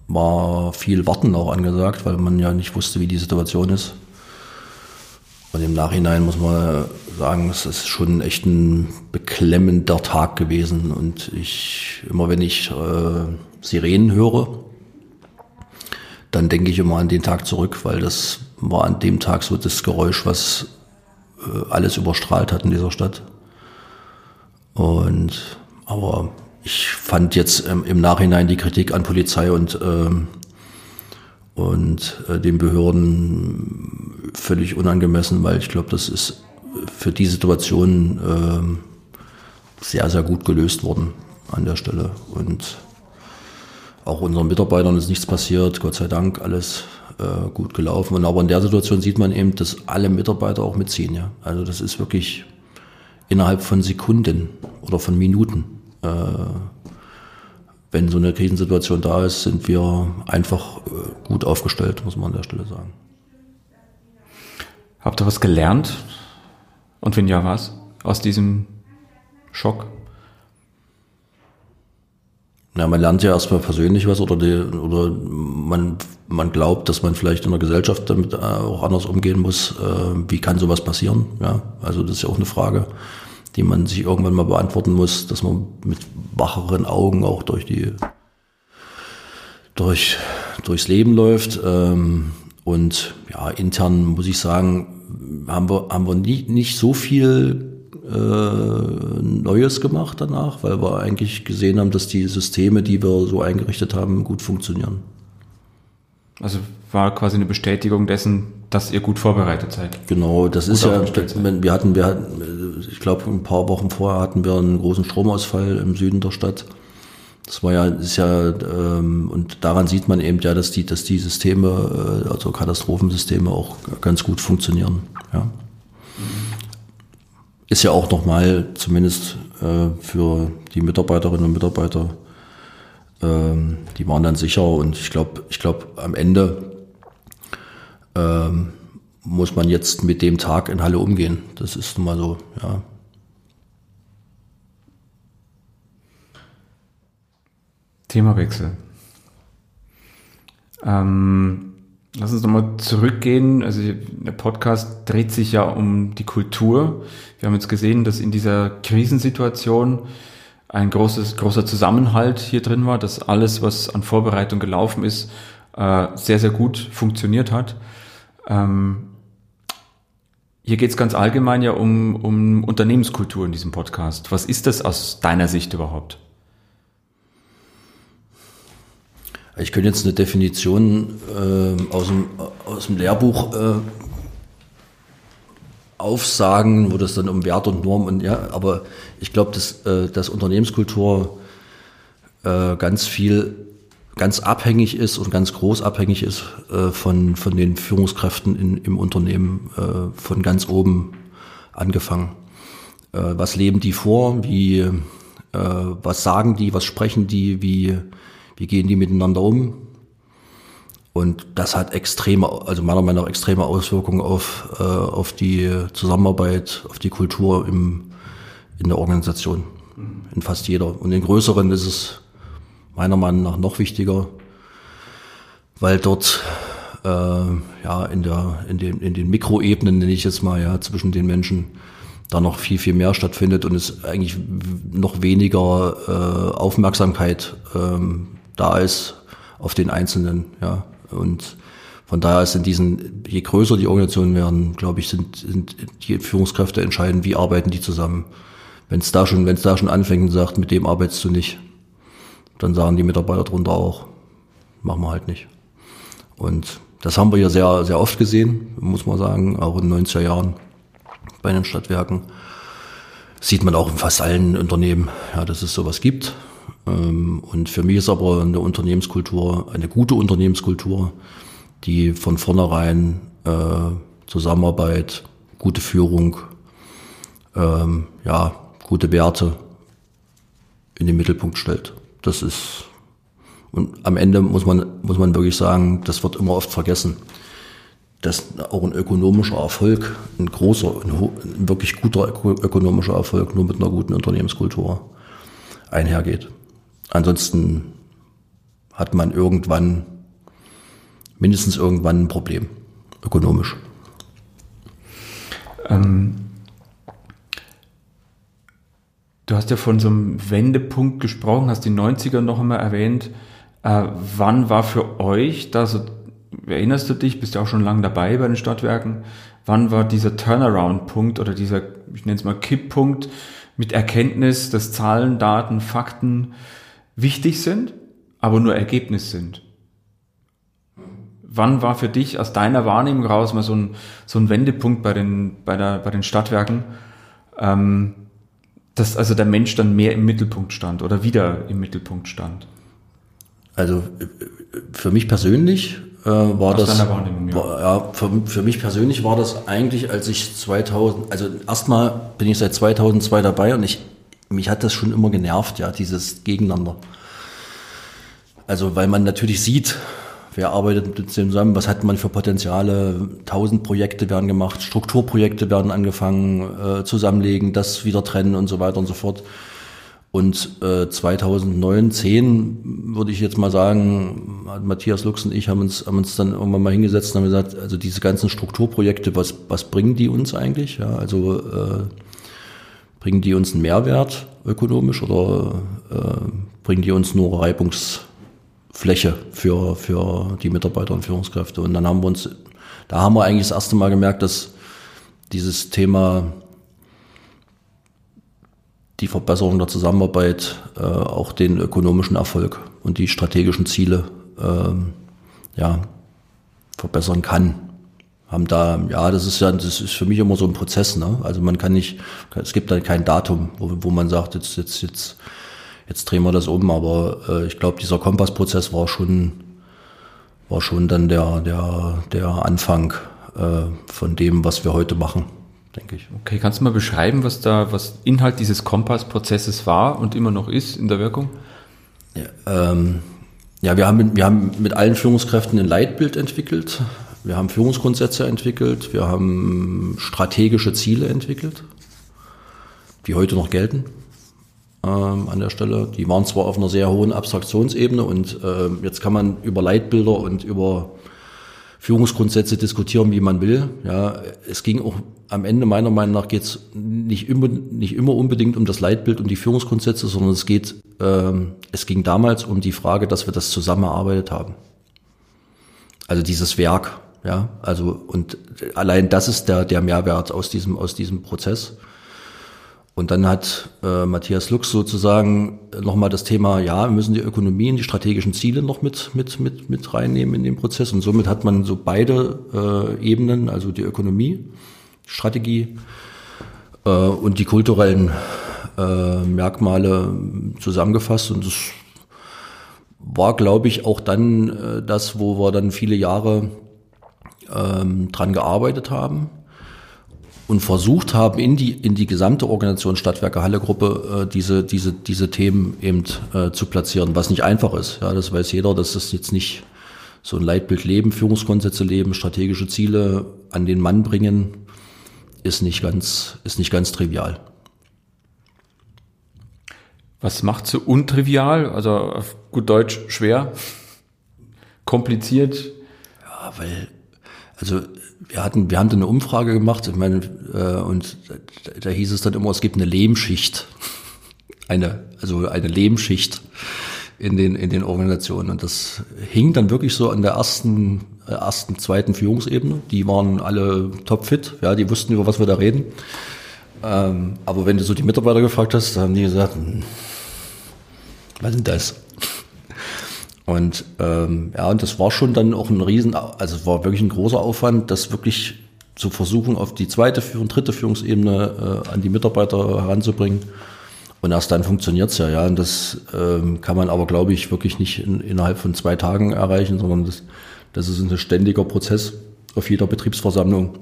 war viel Warten auch angesagt, weil man ja nicht wusste, wie die Situation ist. Und im Nachhinein muss man sagen, es ist schon echt ein beklemmender Tag gewesen. Und ich, immer wenn ich äh, Sirenen höre, dann denke ich immer an den Tag zurück, weil das war an dem Tag so das Geräusch, was äh, alles überstrahlt hat in dieser Stadt. Und aber ich fand jetzt ähm, im Nachhinein die Kritik an Polizei und, ähm, und äh, den Behörden völlig unangemessen, weil ich glaube, das ist für die Situation ähm, sehr, sehr gut gelöst worden an der Stelle. Und auch unseren Mitarbeitern ist nichts passiert, Gott sei Dank, alles äh, gut gelaufen. Und aber in der Situation sieht man eben, dass alle Mitarbeiter auch mitziehen. Ja? Also das ist wirklich innerhalb von Sekunden oder von Minuten wenn so eine Krisensituation da ist, sind wir einfach äh, gut aufgestellt, muss man an der Stelle sagen. Habt ihr was gelernt? Und wenn ja, was? Aus diesem Schock? Ja, man lernt ja erstmal persönlich was oder, die, oder man, man glaubt, dass man vielleicht in der Gesellschaft damit äh, auch anders umgehen muss. Wie kann sowas passieren? Ja, also das ist ja auch eine Frage die man sich irgendwann mal beantworten muss, dass man mit wacheren Augen auch durch die durch durchs Leben läuft. Ähm, und ja, intern muss ich sagen, haben wir haben wir nie, nicht so viel äh, Neues gemacht danach, weil wir eigentlich gesehen haben, dass die Systeme, die wir so eingerichtet haben, gut funktionieren. Also war quasi eine Bestätigung dessen, dass ihr gut vorbereitet seid. Genau, das ist ja, wir hatten, wir hatten, ich glaube, ein paar Wochen vorher hatten wir einen großen Stromausfall im Süden der Stadt. Das war ja, ist ja, ähm, und daran sieht man eben ja, dass die, dass die Systeme, äh, also Katastrophensysteme auch ganz gut funktionieren. Ja. Ist ja auch nochmal, zumindest äh, für die Mitarbeiterinnen und Mitarbeiter, ähm, die waren dann sicher und ich glaube, ich glaube, am Ende ähm, muss man jetzt mit dem Tag in Halle umgehen. Das ist nun mal so, ja. Themawechsel. Ähm, lass uns nochmal zurückgehen. Also der Podcast dreht sich ja um die Kultur. Wir haben jetzt gesehen, dass in dieser Krisensituation ein großes, großer Zusammenhalt hier drin war, dass alles, was an Vorbereitung gelaufen ist, äh, sehr, sehr gut funktioniert hat. Ähm, hier geht es ganz allgemein ja um, um Unternehmenskultur in diesem Podcast. Was ist das aus deiner Sicht überhaupt? Ich könnte jetzt eine Definition äh, aus, dem, aus dem Lehrbuch äh, aufsagen, wo das dann um Wert und Norm und ja, aber ich glaube, dass, äh, dass Unternehmenskultur äh, ganz viel ganz abhängig ist und ganz groß abhängig ist äh, von, von den Führungskräften in, im Unternehmen, äh, von ganz oben angefangen. Äh, was leben die vor? Wie, äh, was sagen die? Was sprechen die? Wie, wie gehen die miteinander um? Und das hat extreme, also meiner Meinung nach extreme Auswirkungen auf, äh, auf die Zusammenarbeit, auf die Kultur im, in der Organisation. In fast jeder. Und in größeren ist es meiner Meinung nach noch wichtiger, weil dort äh, ja, in, der, in, den, in den Mikroebenen, nenne ich jetzt mal, ja, zwischen den Menschen da noch viel, viel mehr stattfindet und es eigentlich noch weniger äh, Aufmerksamkeit ähm, da ist auf den Einzelnen, ja. Und von daher ist in diesen, je größer die Organisationen werden, glaube ich, sind, sind die Führungskräfte entscheiden, wie arbeiten die zusammen. Wenn es da schon, wenn es da schon anfängt und sagt, mit dem arbeitest du nicht, dann sagen die Mitarbeiter drunter auch, machen wir halt nicht. Und das haben wir hier sehr, sehr oft gesehen, muss man sagen, auch in den 90er Jahren bei den Stadtwerken. Sieht man auch in fast allen Unternehmen, ja, dass es sowas gibt. Ähm, und für mich ist aber eine Unternehmenskultur, eine gute Unternehmenskultur, die von vornherein äh, Zusammenarbeit, gute Führung, ähm, ja, gute Werte in den Mittelpunkt stellt. Das ist, und am Ende muss man, muss man wirklich sagen, das wird immer oft vergessen dass auch ein ökonomischer Erfolg, ein großer, ein wirklich guter ökonomischer Erfolg nur mit einer guten Unternehmenskultur einhergeht. Ansonsten hat man irgendwann, mindestens irgendwann ein Problem, ökonomisch. Ähm, du hast ja von so einem Wendepunkt gesprochen, hast die 90er noch einmal erwähnt. Äh, wann war für euch da so erinnerst du dich, bist ja auch schon lange dabei bei den Stadtwerken, wann war dieser Turnaround-Punkt oder dieser, ich nenne es mal Kipppunkt mit Erkenntnis, dass Zahlen, Daten, Fakten wichtig sind, aber nur Ergebnis sind? Wann war für dich aus deiner Wahrnehmung raus mal so ein, so ein Wendepunkt bei den, bei, der, bei den Stadtwerken, ähm, dass also der Mensch dann mehr im Mittelpunkt stand oder wieder im Mittelpunkt stand? Also für mich persönlich äh, war Aus das, ja. War, ja, für, für mich persönlich war das eigentlich, als ich 2000, also erstmal bin ich seit 2002 dabei und ich, mich hat das schon immer genervt, ja, dieses Gegeneinander. Also, weil man natürlich sieht, wer arbeitet mit dem zusammen, was hat man für Potenziale, tausend Projekte werden gemacht, Strukturprojekte werden angefangen, äh, zusammenlegen, das wieder trennen und so weiter und so fort. Und äh, 2009, 10 würde ich jetzt mal sagen, Matthias Lux und ich haben uns, haben uns dann irgendwann mal hingesetzt und haben gesagt, also diese ganzen Strukturprojekte, was, was bringen die uns eigentlich? Ja, also äh, bringen die uns einen Mehrwert ökonomisch oder äh, bringen die uns nur Reibungsfläche für, für die Mitarbeiter und Führungskräfte? Und dann haben wir uns, da haben wir eigentlich das erste Mal gemerkt, dass dieses Thema die Verbesserung der Zusammenarbeit äh, auch den ökonomischen Erfolg und die strategischen Ziele ähm, ja, verbessern kann. Haben da, ja, das ist ja, das ist für mich immer so ein Prozess, ne? Also man kann nicht, es gibt da kein Datum, wo, wo man sagt, jetzt, jetzt, jetzt, jetzt drehen wir das um, aber äh, ich glaube, dieser Kompassprozess war schon, war schon dann der, der, der Anfang äh, von dem, was wir heute machen denke ich. Okay, kannst du mal beschreiben, was da, was Inhalt dieses Kompassprozesses war und immer noch ist in der Wirkung? Ja, ähm, ja wir, haben wir haben mit allen Führungskräften ein Leitbild entwickelt. Wir haben Führungsgrundsätze entwickelt. Wir haben strategische Ziele entwickelt, die heute noch gelten ähm, an der Stelle. Die waren zwar auf einer sehr hohen Abstraktionsebene und äh, jetzt kann man über Leitbilder und über Führungsgrundsätze diskutieren, wie man will. Ja, es ging auch am Ende meiner Meinung nach geht es nicht immer, nicht immer unbedingt um das Leitbild, um die Führungsgrundsätze, sondern es geht, ähm, es ging damals um die Frage, dass wir das zusammengearbeitet haben. Also dieses Werk, ja, also und allein das ist der der Mehrwert aus diesem aus diesem Prozess. Und dann hat äh, Matthias Lux sozusagen nochmal das Thema, ja, wir müssen die Ökonomie und die strategischen Ziele noch mit, mit, mit, mit reinnehmen in den Prozess. Und somit hat man so beide äh, Ebenen, also die Ökonomie, Strategie äh, und die kulturellen äh, Merkmale zusammengefasst. Und das war, glaube ich, auch dann äh, das, wo wir dann viele Jahre ähm, dran gearbeitet haben und versucht haben, in die, in die gesamte Organisation Stadtwerke Halle Gruppe äh, diese, diese, diese Themen eben äh, zu platzieren, was nicht einfach ist. Ja, das weiß jeder, dass das jetzt nicht so ein Leitbild leben, Führungskonzepte leben, strategische Ziele an den Mann bringen, ist nicht ganz, ist nicht ganz trivial. Was macht so untrivial? Also auf gut Deutsch schwer, kompliziert? Ja, weil, also wir hatten, wir hatten eine Umfrage gemacht, ich meine, äh, und da, da hieß es dann immer, es gibt eine Lehmschicht. <laughs> Eine, also eine Lehmschicht in den, in den Organisationen. Und das hing dann wirklich so an der ersten, äh, ersten, zweiten Führungsebene. Die waren alle topfit, ja, die wussten, über was wir da reden. Ähm, aber wenn du so die Mitarbeiter gefragt hast, haben die gesagt, hm, was ist das? Und ähm, ja, und das war schon dann auch ein Riesen, also es war wirklich ein großer Aufwand, das wirklich zu versuchen, auf die zweite Führung, dritte Führungsebene äh, an die Mitarbeiter heranzubringen. Und erst dann funktioniert's ja, ja. Und das ähm, kann man aber, glaube ich, wirklich nicht in, innerhalb von zwei Tagen erreichen, sondern das, das ist ein ständiger Prozess auf jeder Betriebsversammlung,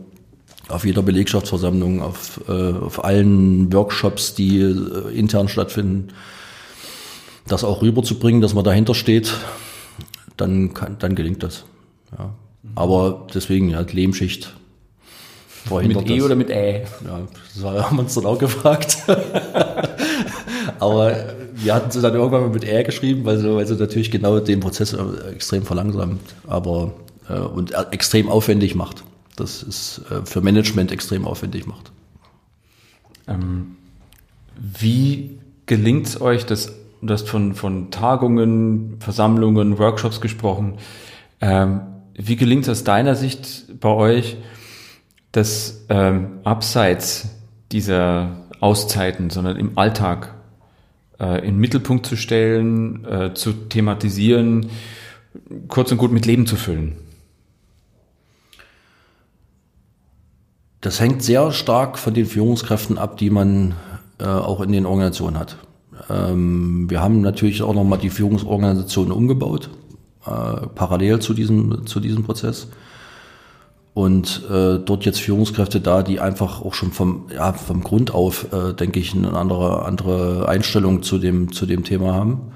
auf jeder Belegschaftsversammlung, auf, äh, auf allen Workshops, die äh, intern stattfinden das auch rüberzubringen, dass man dahinter steht, dann, kann, dann gelingt das. Ja. Aber deswegen, ja, Lehmschicht Mit E das. oder mit Ä? Ja, das <laughs> haben wir uns dann auch gefragt. <laughs> Aber wir hatten sie dann irgendwann mal mit Ä geschrieben, weil sie, weil sie natürlich genau den Prozess äh, extrem verlangsamt, aber äh, und extrem aufwendig macht. Das ist äh, für Management extrem aufwendig macht. Ähm, wie gelingt es euch, das Du hast von, von Tagungen, Versammlungen, Workshops gesprochen. Ähm, wie gelingt es aus deiner Sicht bei euch, das ähm, abseits dieser Auszeiten, sondern im Alltag äh, in Mittelpunkt zu stellen, äh, zu thematisieren, kurz und gut mit Leben zu füllen? Das hängt sehr stark von den Führungskräften ab, die man äh, auch in den Organisationen hat. Ähm, wir haben natürlich auch nochmal die Führungsorganisation umgebaut, äh, parallel zu diesem, zu diesem Prozess. Und äh, dort jetzt Führungskräfte da, die einfach auch schon vom, ja, vom Grund auf, äh, denke ich, eine andere, andere Einstellung zu dem, zu dem Thema haben.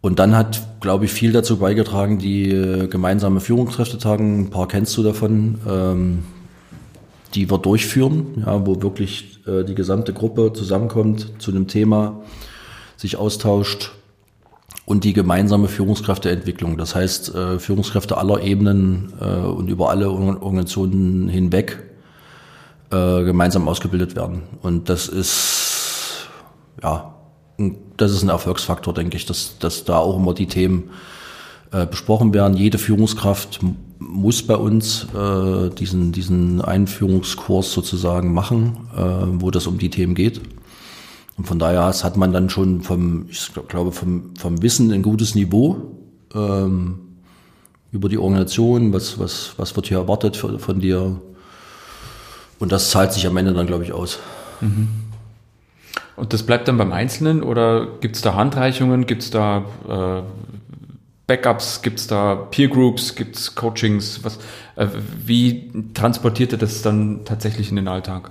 Und dann hat, glaube ich, viel dazu beigetragen, die äh, gemeinsame Führungskräftetagen, ein paar kennst du davon, ähm, die wir durchführen, ja, wo wirklich äh, die gesamte Gruppe zusammenkommt zu einem Thema, sich austauscht und die gemeinsame Führungskräfteentwicklung. Das heißt, äh, Führungskräfte aller Ebenen äh, und über alle Organisationen hinweg äh, gemeinsam ausgebildet werden. Und das ist, ja, das ist ein Erfolgsfaktor, denke ich, dass, dass da auch immer die Themen äh, besprochen werden. Jede Führungskraft muss bei uns äh, diesen, diesen Einführungskurs sozusagen machen, äh, wo das um die Themen geht. Und von daher hat man dann schon vom, ich glaube, vom, vom Wissen ein gutes Niveau ähm, über die Organisation, was, was, was wird hier erwartet von, von dir. Und das zahlt sich am Ende dann, glaube ich, aus. Mhm. Und das bleibt dann beim Einzelnen oder gibt es da Handreichungen, gibt es da äh, Backups, gibt es da Peer Groups, gibt es Coachings? Was, äh, wie transportiert ihr das dann tatsächlich in den Alltag?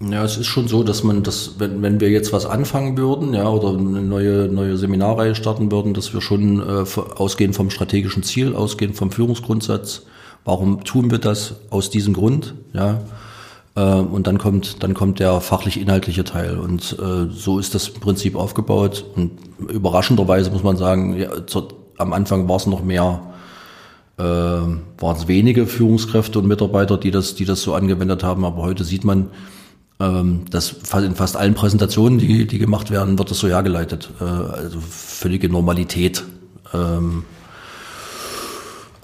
Ja, es ist schon so, dass man das, wenn, wenn wir jetzt was anfangen würden, ja, oder eine neue, neue Seminarreihe starten würden, dass wir schon äh, ausgehen vom strategischen Ziel, ausgehen vom Führungsgrundsatz. Warum tun wir das? Aus diesem Grund, ja. Äh, und dann kommt, dann kommt der fachlich-inhaltliche Teil. Und äh, so ist das Prinzip aufgebaut. Und überraschenderweise muss man sagen, ja, zur, am Anfang war es noch mehr, äh, waren es wenige Führungskräfte und Mitarbeiter, die das, die das so angewendet haben. Aber heute sieht man, ähm, dass in fast allen Präsentationen, die, die gemacht werden, wird das so hergeleitet. Äh, also völlige Normalität. Ähm,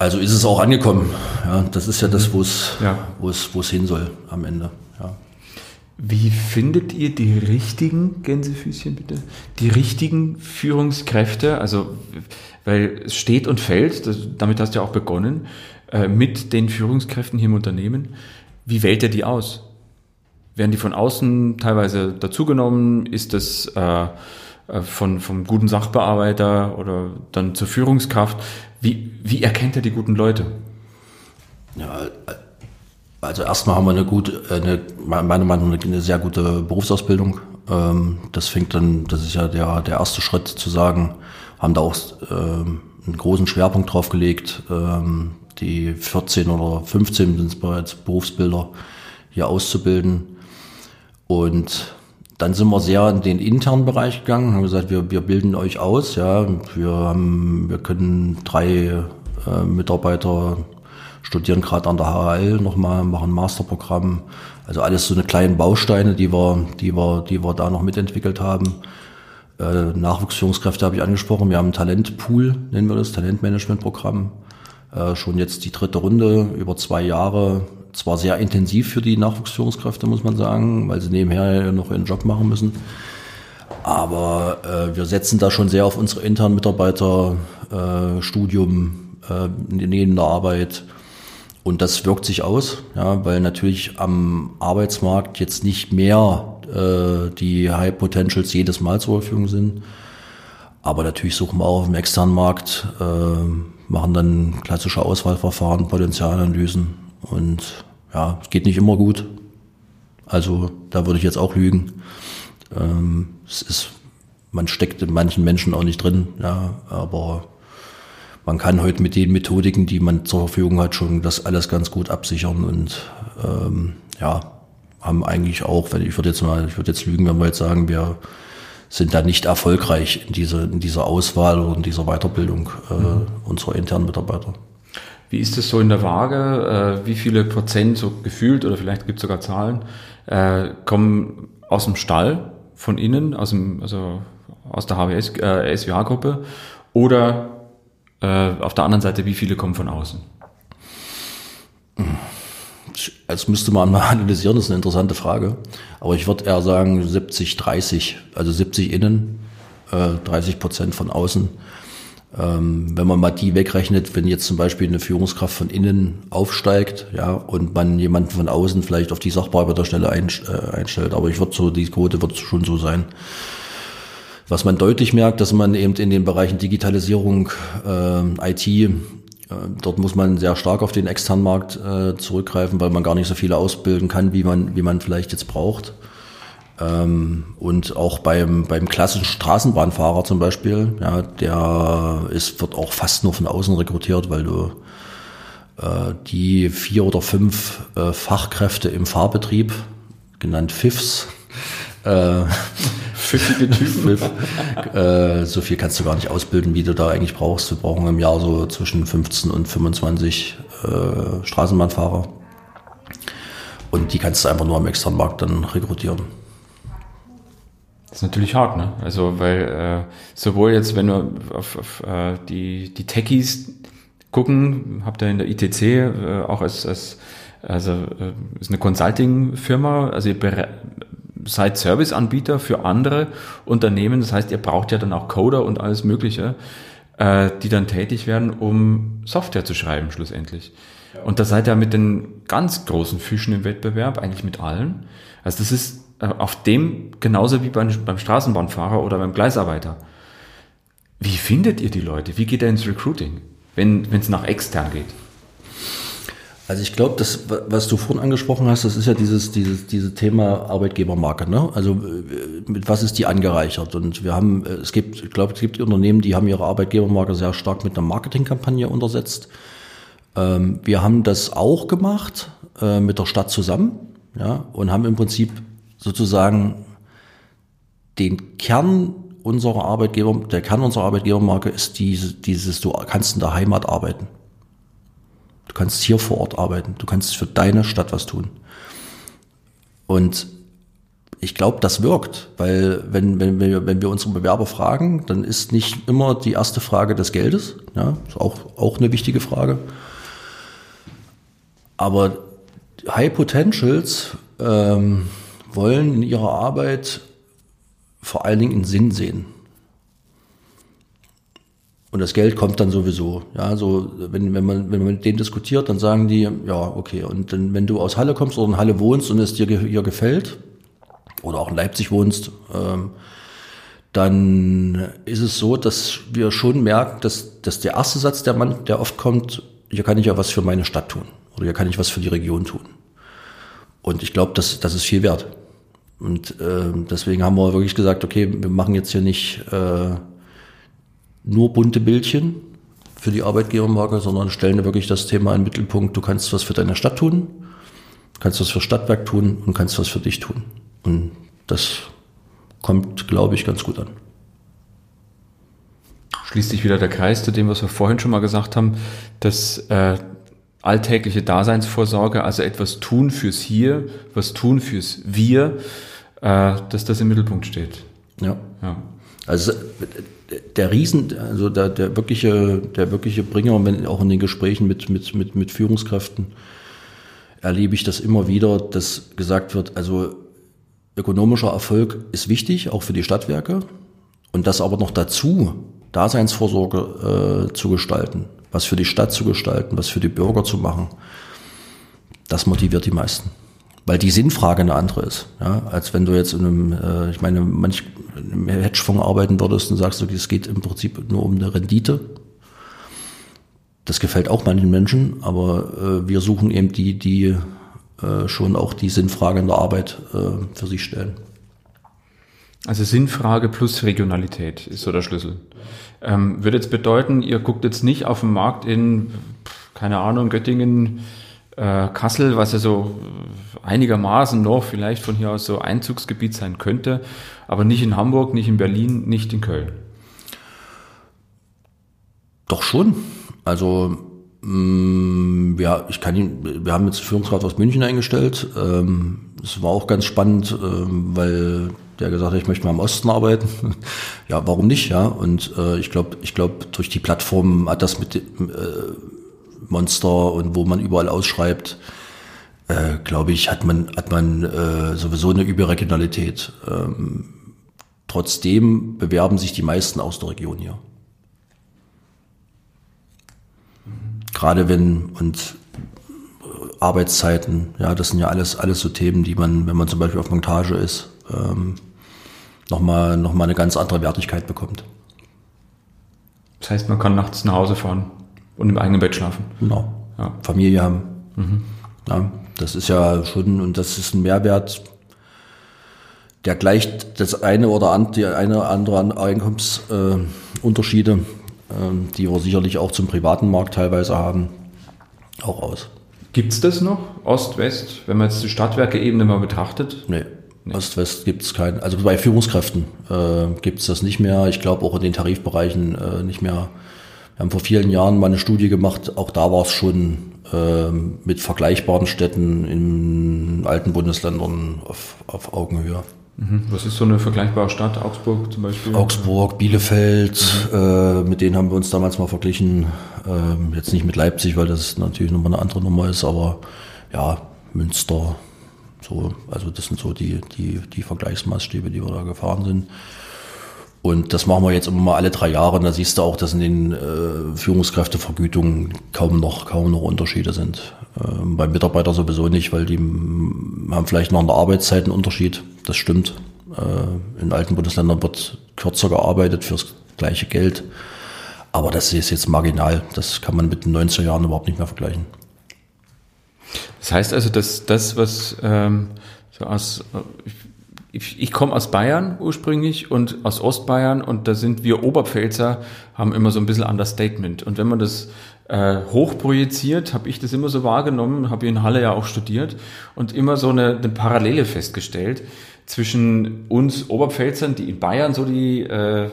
also ist es auch angekommen. Ja, das ist ja das, wo es, ja. wo es, wo es hin soll am Ende. Ja. Wie findet ihr die richtigen Gänsefüßchen bitte? Die richtigen Führungskräfte? Also weil es steht und fällt, das, damit hast du ja auch begonnen, äh, mit den Führungskräften hier im Unternehmen. Wie wählt er die aus? Werden die von außen teilweise dazugenommen? Ist das äh, äh, von, vom guten Sachbearbeiter oder dann zur Führungskraft? Wie, wie erkennt er die guten Leute? Ja, also erstmal haben wir eine gute, eine, meiner Meinung nach eine sehr gute Berufsausbildung. Ähm, das fängt dann, das ist ja der, der erste Schritt zu sagen, haben da auch ähm, einen großen Schwerpunkt drauf gelegt. Ähm, die 14 oder 15 sind es bereits Berufsbilder hier auszubilden. Und dann sind wir sehr in den internen Bereich gegangen, haben gesagt, wir, wir bilden euch aus, ja, wir haben, wir können drei äh, Mitarbeiter studieren gerade an der HL nochmal, machen Masterprogramm. Also alles so eine kleinen Bausteine, die wir, die wir, die wir da noch mitentwickelt haben. Äh, Nachwuchsführungskräfte habe ich angesprochen. Wir haben ein Talentpool, nennen wir das, Talentmanagementprogramm. Äh, schon jetzt die dritte Runde über zwei Jahre. Zwar sehr intensiv für die Nachwuchsführungskräfte, muss man sagen, weil sie nebenher noch ihren Job machen müssen. Aber äh, wir setzen da schon sehr auf unsere internen Mitarbeiter, äh, Studium, äh, neben der Arbeit. Und das wirkt sich aus, ja, weil natürlich am Arbeitsmarkt jetzt nicht mehr äh, die High Potentials jedes Mal zur Verfügung sind. Aber natürlich suchen wir auch auf dem externen Markt, äh, machen dann klassische Auswahlverfahren, Potenzialanalysen und ja, es geht nicht immer gut. Also da würde ich jetzt auch lügen. Ähm, es ist, man steckt in manchen Menschen auch nicht drin, ja, aber man kann heute mit den Methodiken, die man zur Verfügung hat, schon das alles ganz gut absichern und ähm, ja, haben eigentlich auch, wenn ich würde jetzt mal, ich würde jetzt lügen, wenn wir jetzt sagen, wir sind da nicht erfolgreich in, diese, in dieser Auswahl oder in dieser Weiterbildung äh, mhm. unserer internen Mitarbeiter. Wie ist es so in der Waage? Äh, wie viele Prozent, so gefühlt oder vielleicht gibt es sogar Zahlen, äh, kommen aus dem Stall von innen, aus, dem, also aus der HWS, äh, SWH-Gruppe oder äh, auf der anderen Seite, wie viele kommen von außen? Das müsste man mal <laughs> analysieren, das ist eine interessante Frage. Aber ich würde eher sagen 70, 30, also 70 innen, äh, 30 Prozent von außen. Ähm, wenn man mal die wegrechnet, wenn jetzt zum Beispiel eine Führungskraft von innen aufsteigt, ja, und man jemanden von außen vielleicht auf die Sachbearbeiterstelle äh, einstellt. Aber ich würde so, die Quote wird schon so sein. Was man deutlich merkt, dass man eben in den Bereichen Digitalisierung, äh, IT, äh, dort muss man sehr stark auf den externen Markt äh, zurückgreifen, weil man gar nicht so viele ausbilden kann, wie man, wie man vielleicht jetzt braucht. Ähm, und auch beim, beim klassischen Straßenbahnfahrer zum Beispiel, ja, der ist, wird auch fast nur von außen rekrutiert, weil du äh, die vier oder fünf äh, Fachkräfte im Fahrbetrieb, genannt FIFs, äh, <laughs> pfiffige Typen. äh, so viel kannst du gar nicht ausbilden, wie du da eigentlich brauchst. Wir brauchen im Jahr so zwischen 15 und 25 äh, Straßenbahnfahrer. Und die kannst du einfach nur am externen Markt dann rekrutieren. Das ist natürlich hart, ne? Also, weil äh, sowohl jetzt, wenn wir auf, auf äh, die, die Techies gucken, habt ihr in der ITC äh, auch als, als also äh, ist eine Consulting-Firma, also ihr seid Serviceanbieter für andere Unternehmen. Das heißt, ihr braucht ja dann auch Coder und alles Mögliche, äh, die dann tätig werden, um Software zu schreiben schlussendlich. Und da seid ihr mit den ganz großen Fischen im Wettbewerb, eigentlich mit allen. Also das ist auf dem genauso wie beim, beim Straßenbahnfahrer oder beim Gleisarbeiter. Wie findet ihr die Leute? Wie geht ihr ins Recruiting, wenn es nach extern geht? Also ich glaube, das, was du vorhin angesprochen hast, das ist ja dieses, dieses, dieses Thema Arbeitgebermarke. Ne? Also äh, mit was ist die angereichert? Und wir haben, äh, es gibt, ich glaube, es gibt Unternehmen, die haben ihre Arbeitgebermarke sehr stark mit einer Marketingkampagne untersetzt. Ähm, wir haben das auch gemacht äh, mit der Stadt zusammen, ja, und haben im Prinzip sozusagen den Kern unserer Arbeitgeber, der Kern unserer Arbeitgebermarke ist diese, dieses, du kannst in der Heimat arbeiten. Du kannst hier vor Ort arbeiten. Du kannst für deine Stadt was tun. Und ich glaube, das wirkt, weil wenn, wenn, wir, wenn wir unsere Bewerber fragen, dann ist nicht immer die erste Frage des Geldes. Ja, ist auch, auch eine wichtige Frage. Aber High Potentials ähm, wollen in ihrer Arbeit vor allen Dingen einen Sinn sehen. Und das Geld kommt dann sowieso. Ja, so, wenn, wenn man, wenn man mit denen diskutiert, dann sagen die, ja, okay. Und dann, wenn du aus Halle kommst oder in Halle wohnst und es dir hier gefällt, oder auch in Leipzig wohnst, ähm, dann ist es so, dass wir schon merken, dass, dass der erste Satz, der Mann, der oft kommt, hier kann ich ja was für meine Stadt tun. Oder hier kann ich was für die Region tun. Und ich glaube, das, das ist viel wert. Und äh, deswegen haben wir wirklich gesagt, okay, wir machen jetzt hier nicht äh, nur bunte Bildchen für die Arbeitgebermarke, sondern stellen wirklich das Thema in den Mittelpunkt. Du kannst was für deine Stadt tun, kannst was für Stadtwerk tun und kannst was für dich tun. Und das kommt, glaube ich, ganz gut an. schließt sich wieder der Kreis zu dem, was wir vorhin schon mal gesagt haben, dass äh, alltägliche Daseinsvorsorge, also etwas tun fürs Hier, was tun fürs Wir, äh, dass das im Mittelpunkt steht. Ja. ja. Also der Riesen, also der, der wirkliche, der wirkliche Bringer, wenn auch in den Gesprächen mit, mit, mit, mit Führungskräften, erlebe ich das immer wieder, dass gesagt wird, also ökonomischer Erfolg ist wichtig, auch für die Stadtwerke. Und das aber noch dazu, Daseinsvorsorge äh, zu gestalten, was für die Stadt zu gestalten, was für die Bürger zu machen, das motiviert die meisten. Weil die Sinnfrage eine andere ist, ja, als wenn du jetzt in einem, äh, ich meine, manch im Hedgefonds arbeiten würdest und sagst, okay, es geht im Prinzip nur um eine Rendite. Das gefällt auch manchen Menschen, aber äh, wir suchen eben die, die äh, schon auch die Sinnfrage in der Arbeit äh, für sich stellen. Also Sinnfrage plus Regionalität ist so der Schlüssel. Ähm, würde jetzt bedeuten, ihr guckt jetzt nicht auf den Markt in, keine Ahnung, Göttingen, äh, Kassel, was ja so einigermaßen noch vielleicht von hier aus so Einzugsgebiet sein könnte, aber nicht in Hamburg, nicht in Berlin, nicht in Köln. Doch schon. Also mh, mm, ja, ich kann ihn, wir haben jetzt Führungsrat aus München eingestellt. Ähm, es war auch ganz spannend, ähm, weil der gesagt hat, ich möchte mal im Osten arbeiten. <laughs> ja, warum nicht? Ja, und äh, ich glaube, ich glaube, durch die Plattform hat das mit äh, Monster und wo man überall ausschreibt, äh, glaube ich, hat man hat man äh, sowieso eine Überregionalität. Ähm, trotzdem bewerben sich die meisten aus der Region hier. Gerade wenn und Arbeitszeiten, ja, das sind ja alles alles so Themen, die man, wenn man zum Beispiel auf Montage ist, ähm, nochmal noch mal eine ganz andere Wertigkeit bekommt. Das heißt, man kann nachts nach Hause fahren und im eigenen Bett schlafen. Genau. Ja. Familie haben. Mhm. Ja, das ist ja schon, und das ist ein Mehrwert, der gleicht das eine oder andere, die eine oder andere Einkommensunterschiede, äh, die wir sicherlich auch zum privaten Markt teilweise haben, auch aus. Gibt es das noch? Ost, West, wenn man jetzt die Stadtwerke-Ebene mal betrachtet? Nee. Nee. Ost-West gibt es keinen. Also bei Führungskräften äh, gibt es das nicht mehr. Ich glaube auch in den Tarifbereichen äh, nicht mehr. Wir haben vor vielen Jahren mal eine Studie gemacht. Auch da war es schon äh, mit vergleichbaren Städten in alten Bundesländern auf, auf Augenhöhe. Mhm. Was ist so eine vergleichbare Stadt? Augsburg zum Beispiel? Augsburg, Bielefeld, mhm. äh, mit denen haben wir uns damals mal verglichen. Äh, jetzt nicht mit Leipzig, weil das natürlich nochmal eine andere Nummer ist, aber ja, Münster, so, also das sind so die, die, die Vergleichsmaßstäbe, die wir da gefahren sind. Und das machen wir jetzt immer mal alle drei Jahre. Und da siehst du auch, dass in den äh, Führungskräftevergütungen kaum noch, kaum noch Unterschiede sind. Ähm, beim Mitarbeiter sowieso nicht, weil die haben vielleicht noch in der Arbeitszeit einen Unterschied. Das stimmt. Äh, in alten Bundesländern wird kürzer gearbeitet fürs gleiche Geld. Aber das ist jetzt marginal. Das kann man mit den 90er Jahren überhaupt nicht mehr vergleichen. Das heißt also, dass das, was ähm, so aus, ich, ich komme aus Bayern ursprünglich und aus Ostbayern und da sind wir Oberpfälzer, haben immer so ein bisschen Understatement. Und wenn man das äh, hochprojiziert, habe ich das immer so wahrgenommen, habe in Halle ja auch studiert und immer so eine, eine Parallele festgestellt zwischen uns Oberpfälzern, die in Bayern so die äh,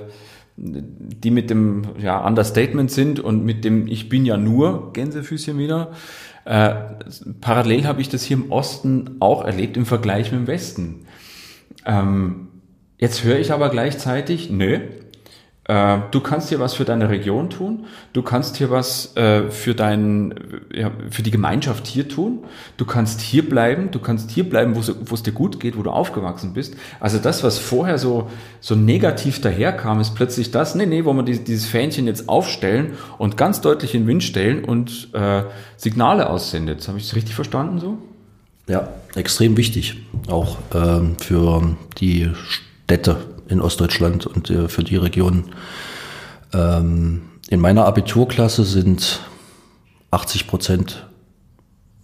die mit dem ja, Understatement sind und mit dem Ich bin ja nur Gänsefüßchen wieder äh, parallel habe ich das hier im Osten auch erlebt im Vergleich mit dem Westen. Ähm, jetzt höre ich aber gleichzeitig, nö, äh, du kannst hier was für deine Region tun, du kannst hier was äh, für dein, ja, für die Gemeinschaft hier tun, du kannst hier bleiben, du kannst hier bleiben, wo es dir gut geht, wo du aufgewachsen bist. Also das, was vorher so, so negativ daherkam, ist plötzlich das, nee, nee, wo wir dieses, dieses Fähnchen jetzt aufstellen und ganz deutlich in den Wind stellen und äh, Signale aussendet. Habe ich das richtig verstanden so? Ja, extrem wichtig, auch ähm, für die Städte in Ostdeutschland und äh, für die Region. Ähm, in meiner Abiturklasse sind 80 Prozent,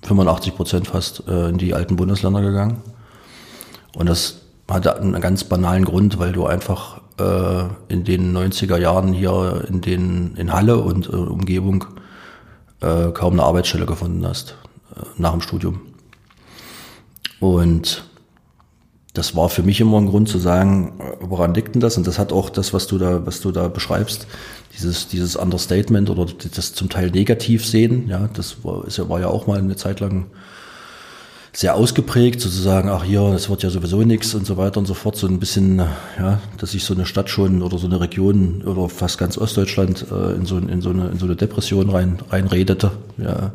85 Prozent fast äh, in die alten Bundesländer gegangen. Und das hatte einen ganz banalen Grund, weil du einfach äh, in den 90er Jahren hier in, den, in Halle und äh, Umgebung äh, kaum eine Arbeitsstelle gefunden hast äh, nach dem Studium. Und das war für mich immer ein Grund zu sagen, äh, woran liegt denn das? Und das hat auch das, was du da, was du da beschreibst, dieses, dieses Understatement oder das zum Teil negativ sehen, ja, das war, ist ja, war ja auch mal eine Zeit lang sehr ausgeprägt, sozusagen, ach hier, das wird ja sowieso nichts und so weiter und so fort, so ein bisschen, ja, dass sich so eine Stadt schon oder so eine Region oder fast ganz Ostdeutschland äh, in, so, in, so eine, in so eine Depression rein, reinredete, ja.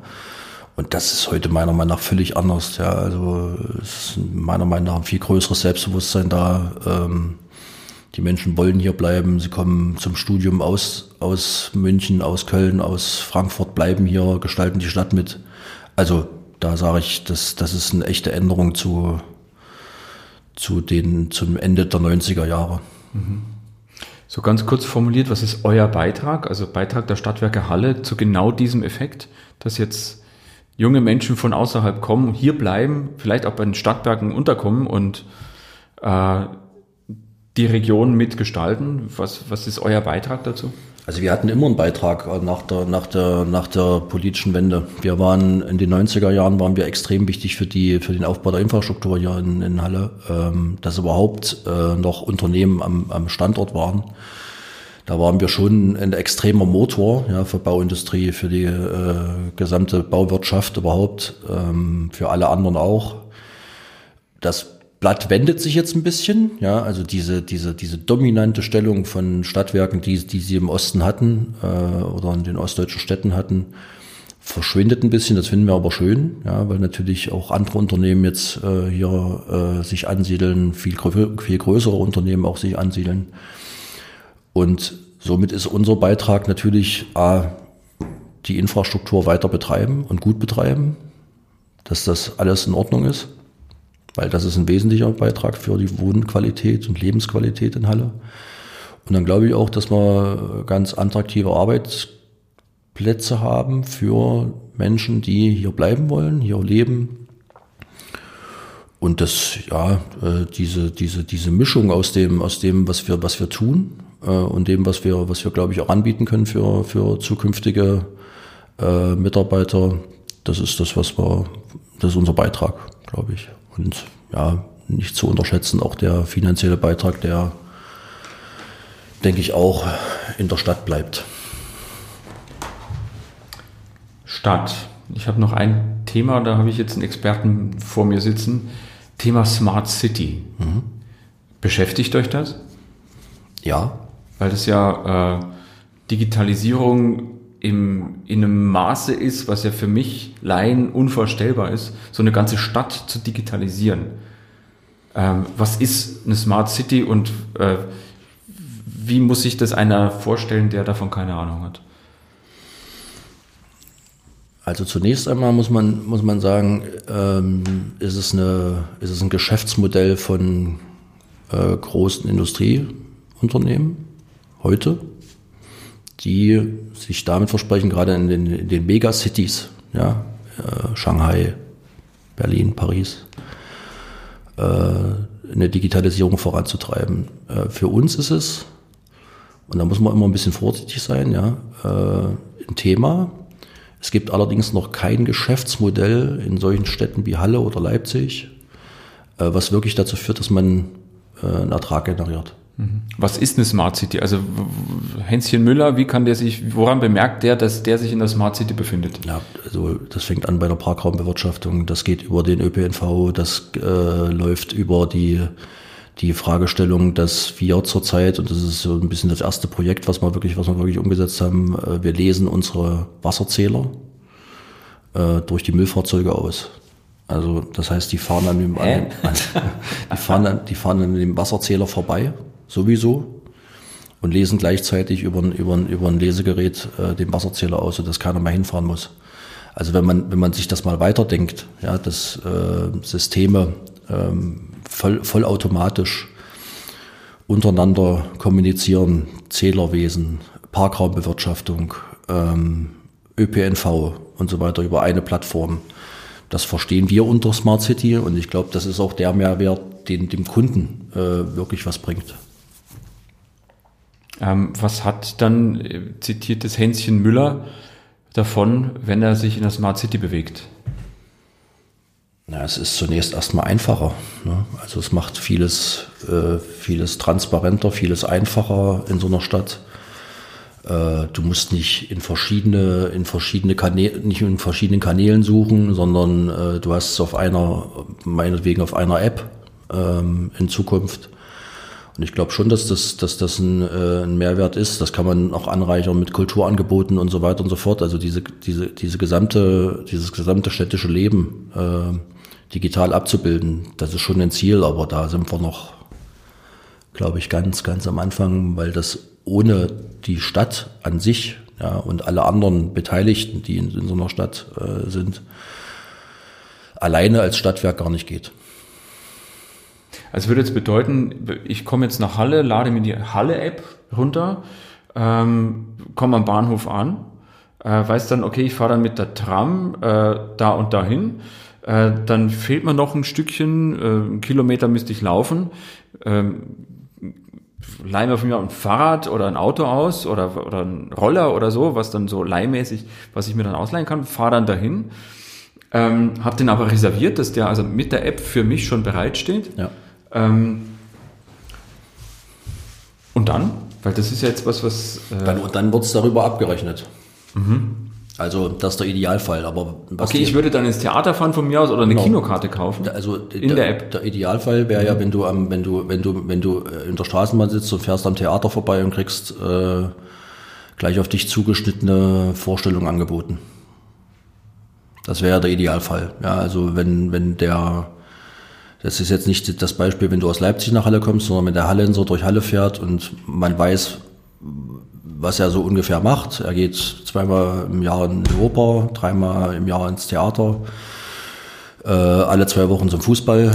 Und das ist heute meiner Meinung nach völlig anders, ja, also es ist meiner Meinung nach ein viel größeres Selbstbewusstsein da, ähm, die Menschen wollen hier bleiben, sie kommen zum Studium aus, aus München, aus Köln, aus Frankfurt, bleiben hier, gestalten die Stadt mit. Also da sage ich, das, das ist eine echte Änderung zu, zu den, zum Ende der 90er Jahre. So ganz kurz formuliert, was ist euer Beitrag, also Beitrag der Stadtwerke Halle zu genau diesem Effekt, dass jetzt junge Menschen von außerhalb kommen, hier bleiben, vielleicht auch bei den Stadtwerken unterkommen und äh, die Region mitgestalten? Was, was ist euer Beitrag dazu? Also wir hatten immer einen Beitrag äh, nach der, nach der, nach der politischen Wende. Wir waren in den 90er Jahren waren wir extrem wichtig für die, für den Aufbau der Infrastruktur hier in, in Halle, ähm, dass überhaupt äh, noch Unternehmen am, am Standort waren. Da waren wir schon ein extremer Motor ja, für Bauindustrie, für die äh, gesamte Bauwirtschaft überhaupt, ähm, für alle anderen auch. Das Blatt wendet sich jetzt ein bisschen, ja, also diese, diese, diese dominante Stellung von Stadtwerken, die, die sie im Osten hatten äh, oder in den ostdeutschen Städten hatten, verschwindet ein bisschen. Das finden wir aber schön, ja, weil natürlich auch andere Unternehmen jetzt äh, hier äh, sich ansiedeln, viel, viel größere Unternehmen auch sich ansiedeln. Und somit ist unser Beitrag natürlich A, die Infrastruktur weiter betreiben und gut betreiben, dass das alles in Ordnung ist weil das ist ein wesentlicher Beitrag für die Wohnqualität und Lebensqualität in Halle. Und dann glaube ich auch, dass wir ganz attraktive Arbeitsplätze haben für Menschen, die hier bleiben wollen, hier leben. Und das, ja, äh, diese, diese, diese Mischung aus dem, aus dem, was wir, was wir tun äh, und dem, was wir, was wir, glaube ich, auch anbieten können für, für zukünftige äh, Mitarbeiter, das ist das, was wir, das ist unser Beitrag, glaube ich. Und ja, nicht zu unterschätzen, auch der finanzielle Beitrag, der, denke ich, auch in der Stadt bleibt. Stadt. Ich habe noch ein Thema, da habe ich jetzt einen Experten vor mir sitzen. Thema Smart City. Mhm. Beschäftigt euch das? Ja. Weil das ja äh, Digitalisierung im, in einem Maße ist, was ja für mich Laien unvorstellbar ist, so eine ganze Stadt zu digitalisieren. Ähm, was ist eine Smart City und äh, wie muss sich das einer vorstellen, der davon keine Ahnung hat? Also zunächst einmal muss man, muss man sagen, ähm, ist, es eine, ist es ein Geschäftsmodell von äh, großen Industrieunternehmen heute die sich damit versprechen, gerade in den, in den Megacities, ja, äh, Shanghai, Berlin, Paris, äh, eine Digitalisierung voranzutreiben. Äh, für uns ist es, und da muss man immer ein bisschen vorsichtig sein, ja, äh, ein Thema. Es gibt allerdings noch kein Geschäftsmodell in solchen Städten wie Halle oder Leipzig, äh, was wirklich dazu führt, dass man äh, einen Ertrag generiert. Was ist eine Smart City? Also Hänschen Müller, wie kann der sich, woran bemerkt der, dass der sich in der Smart City befindet? Ja, also das fängt an bei der Parkraumbewirtschaftung, das geht über den ÖPNV, das äh, läuft über die, die Fragestellung, dass wir zurzeit, und das ist so ein bisschen das erste Projekt, was wir wirklich, was wir wirklich umgesetzt haben, äh, wir lesen unsere Wasserzähler äh, durch die Müllfahrzeuge aus. Also das heißt, die fahren an dem, an, an, <laughs> die fahren, an, die fahren an dem Wasserzähler vorbei sowieso und lesen gleichzeitig über über über ein Lesegerät äh, den Wasserzähler aus, sodass keiner mehr hinfahren muss. Also wenn man, wenn man sich das mal weiterdenkt, ja, dass äh, Systeme ähm, voll, vollautomatisch untereinander kommunizieren, Zählerwesen, Parkraumbewirtschaftung, ähm, ÖPNV und so weiter über eine Plattform. Das verstehen wir unter Smart City und ich glaube, das ist auch der Mehrwert, den dem Kunden äh, wirklich was bringt. Ähm, was hat dann, äh, zitiert das Hänschen Müller, davon, wenn er sich in der Smart City bewegt? Na, es ist zunächst erstmal einfacher. Ne? Also es macht vieles, äh, vieles transparenter, vieles einfacher in so einer Stadt. Äh, du musst nicht in verschiedene, in verschiedene Kanäle, nicht in verschiedenen Kanälen suchen, sondern äh, du hast es auf einer, meinetwegen auf einer App ähm, in Zukunft. Und ich glaube schon, dass das, dass das ein, äh, ein Mehrwert ist. Das kann man auch anreichern mit Kulturangeboten und so weiter und so fort. Also diese, diese, diese gesamte, dieses gesamte städtische Leben äh, digital abzubilden. Das ist schon ein Ziel, aber da sind wir noch, glaube ich, ganz, ganz am Anfang, weil das ohne die Stadt an sich ja, und alle anderen Beteiligten, die in, in so einer Stadt äh, sind, alleine als Stadtwerk gar nicht geht. Also würde jetzt bedeuten, ich komme jetzt nach Halle, lade mir die Halle-App runter, ähm, komme am Bahnhof an, äh, weiß dann, okay, ich fahre dann mit der Tram äh, da und dahin äh, dann fehlt mir noch ein Stückchen, äh, einen Kilometer müsste ich laufen. Ähm, leih mir von mir ein Fahrrad oder ein Auto aus oder, oder ein Roller oder so, was dann so leihmäßig, was ich mir dann ausleihen kann, fahre dann dahin. Ähm, habe den aber reserviert, dass der also mit der App für mich schon bereitsteht. Ja. Ähm, und dann? Weil das ist ja jetzt was, was. Äh dann dann wird es darüber abgerechnet. Mhm. Also das ist der Idealfall. Aber okay, ich würde dann ins Theater fahren von mir aus oder eine genau. Kinokarte kaufen. Also in der, der App. Der Idealfall wäre mhm. ja, wenn du am, wenn du, wenn du, wenn du äh, in der Straßenbahn sitzt und fährst am Theater vorbei und kriegst äh, gleich auf dich zugeschnittene Vorstellungen angeboten. Das wäre der Idealfall. Ja, also wenn, wenn der, das ist jetzt nicht das Beispiel, wenn du aus Leipzig nach Halle kommst, sondern wenn der Hallenser durch Halle fährt und man weiß, was er so ungefähr macht. Er geht zweimal im Jahr in die Oper, dreimal im Jahr ins Theater, äh, alle zwei Wochen zum Fußball,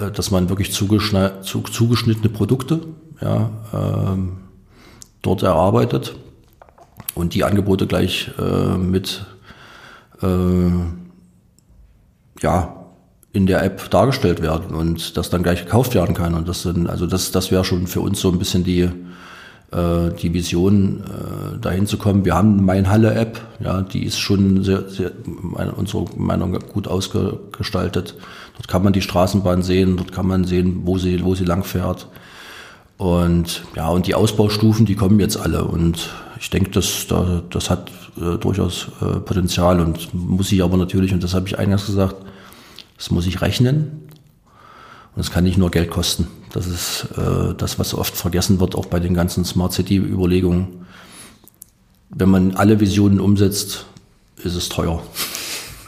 äh, dass man wirklich zugeschnittene Produkte ja, äh, dort erarbeitet und die Angebote gleich äh, mit äh, ja, in der App dargestellt werden und das dann gleich gekauft werden kann. Und das sind, also das, das wäre schon für uns so ein bisschen die, äh, die Vision, äh, dahin zu kommen. Wir haben Mein Halle App, ja, die ist schon sehr, sehr meine, unserer Meinung gut ausgestaltet. Dort kann man die Straßenbahn sehen, dort kann man sehen, wo sie, wo sie lang fährt. Und ja, und die Ausbaustufen, die kommen jetzt alle. Und ich denke, das, das hat äh, durchaus äh, Potenzial und muss sich aber natürlich, und das habe ich eingangs gesagt, das muss ich rechnen. Und es kann nicht nur Geld kosten. Das ist äh, das, was oft vergessen wird, auch bei den ganzen Smart City-Überlegungen. Wenn man alle Visionen umsetzt, ist es teuer.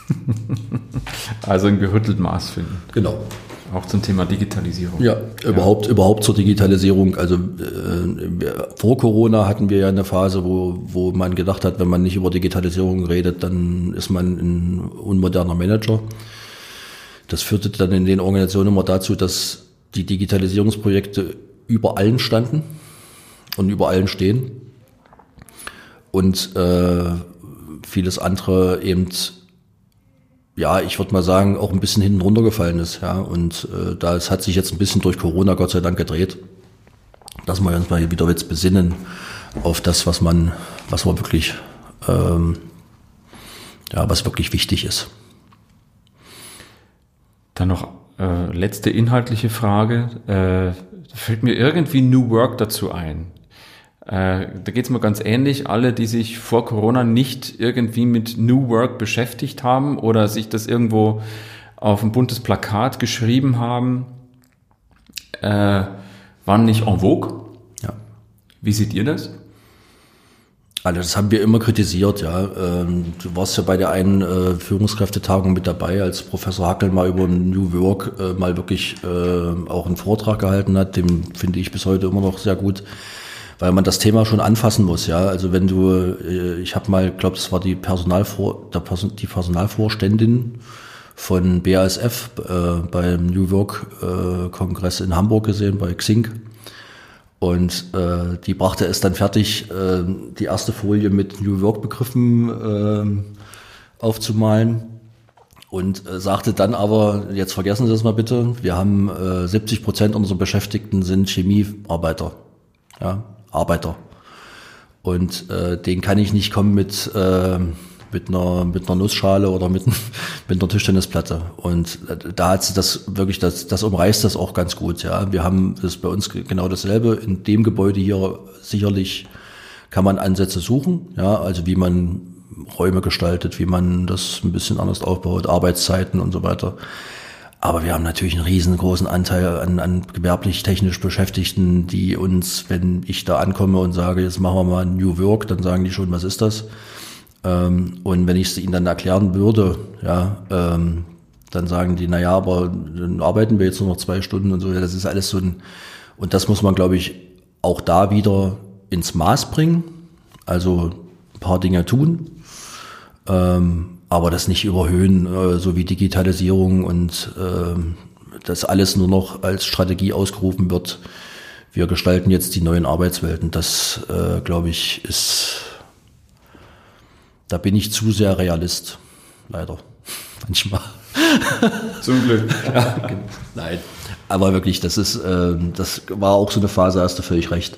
<laughs> also ein gehüttelt Maß finden. Genau. Auch zum Thema Digitalisierung. Ja, überhaupt, ja. überhaupt zur Digitalisierung. Also äh, vor Corona hatten wir ja eine Phase, wo, wo man gedacht hat, wenn man nicht über Digitalisierung redet, dann ist man ein unmoderner Manager. Das führte dann in den Organisationen immer dazu, dass die Digitalisierungsprojekte über allen standen und über allen stehen und äh, vieles andere eben ja, ich würde mal sagen, auch ein bisschen hinten runtergefallen ist, ja. Und äh, das hat sich jetzt ein bisschen durch Corona Gott sei Dank gedreht, dass wir uns mal wieder jetzt besinnen auf das, was man, was man wirklich, ähm, ja, was wirklich wichtig ist. Dann noch äh, letzte inhaltliche Frage. Äh, fällt mir irgendwie New Work dazu ein. Äh, da geht es mir ganz ähnlich. Alle, die sich vor Corona nicht irgendwie mit New Work beschäftigt haben oder sich das irgendwo auf ein buntes Plakat geschrieben haben, äh, waren nicht en vogue. Ja. Wie seht ihr das? Also das haben wir immer kritisiert, ja. Ähm, du warst ja bei der einen äh, Führungskräftetagung mit dabei, als Professor Hackel mal über New Work äh, mal wirklich äh, auch einen Vortrag gehalten hat. Den finde ich bis heute immer noch sehr gut, weil man das Thema schon anfassen muss, ja. Also wenn du, ich habe mal, glaube das war die Personalvor, die Personalvorständin von BASF beim New Work Kongress in Hamburg gesehen, bei Xing und äh, die brachte es dann fertig, äh, die erste Folie mit New York-Begriffen äh, aufzumalen und äh, sagte dann aber, jetzt vergessen Sie das mal bitte, wir haben äh, 70 Prozent unserer Beschäftigten sind Chemiearbeiter, ja, Arbeiter. Und äh, den kann ich nicht kommen mit, äh, mit einer, mit einer Nussschale oder mit, <laughs> mit einer Tischtennisplatte. Und da hat sie das wirklich, das, das umreißt das auch ganz gut. Ja, wir haben das bei uns genau dasselbe. In dem Gebäude hier sicherlich kann man Ansätze suchen. Ja, also wie man Räume gestaltet, wie man das ein bisschen anders aufbaut, Arbeitszeiten und so weiter. Aber wir haben natürlich einen riesengroßen Anteil an, an gewerblich-technisch Beschäftigten, die uns, wenn ich da ankomme und sage, jetzt machen wir mal New Work, dann sagen die schon, was ist das? Ähm, und wenn ich es ihnen dann erklären würde, ja, ähm, dann sagen die, na ja, aber dann arbeiten wir jetzt nur noch zwei Stunden und so. Ja, das ist alles so ein, und das muss man, glaube ich, auch da wieder ins Maß bringen. Also ein paar Dinge tun. Ähm, aber das nicht überhöhen, äh, so wie Digitalisierung und äh, das alles nur noch als Strategie ausgerufen wird. Wir gestalten jetzt die neuen Arbeitswelten. Das, äh, glaube ich, ist da bin ich zu sehr Realist, leider. <laughs> Manchmal. Zum Glück. <laughs> ja, genau. Nein. Aber wirklich, das ist, äh, das war auch so eine Phase, hast du völlig recht.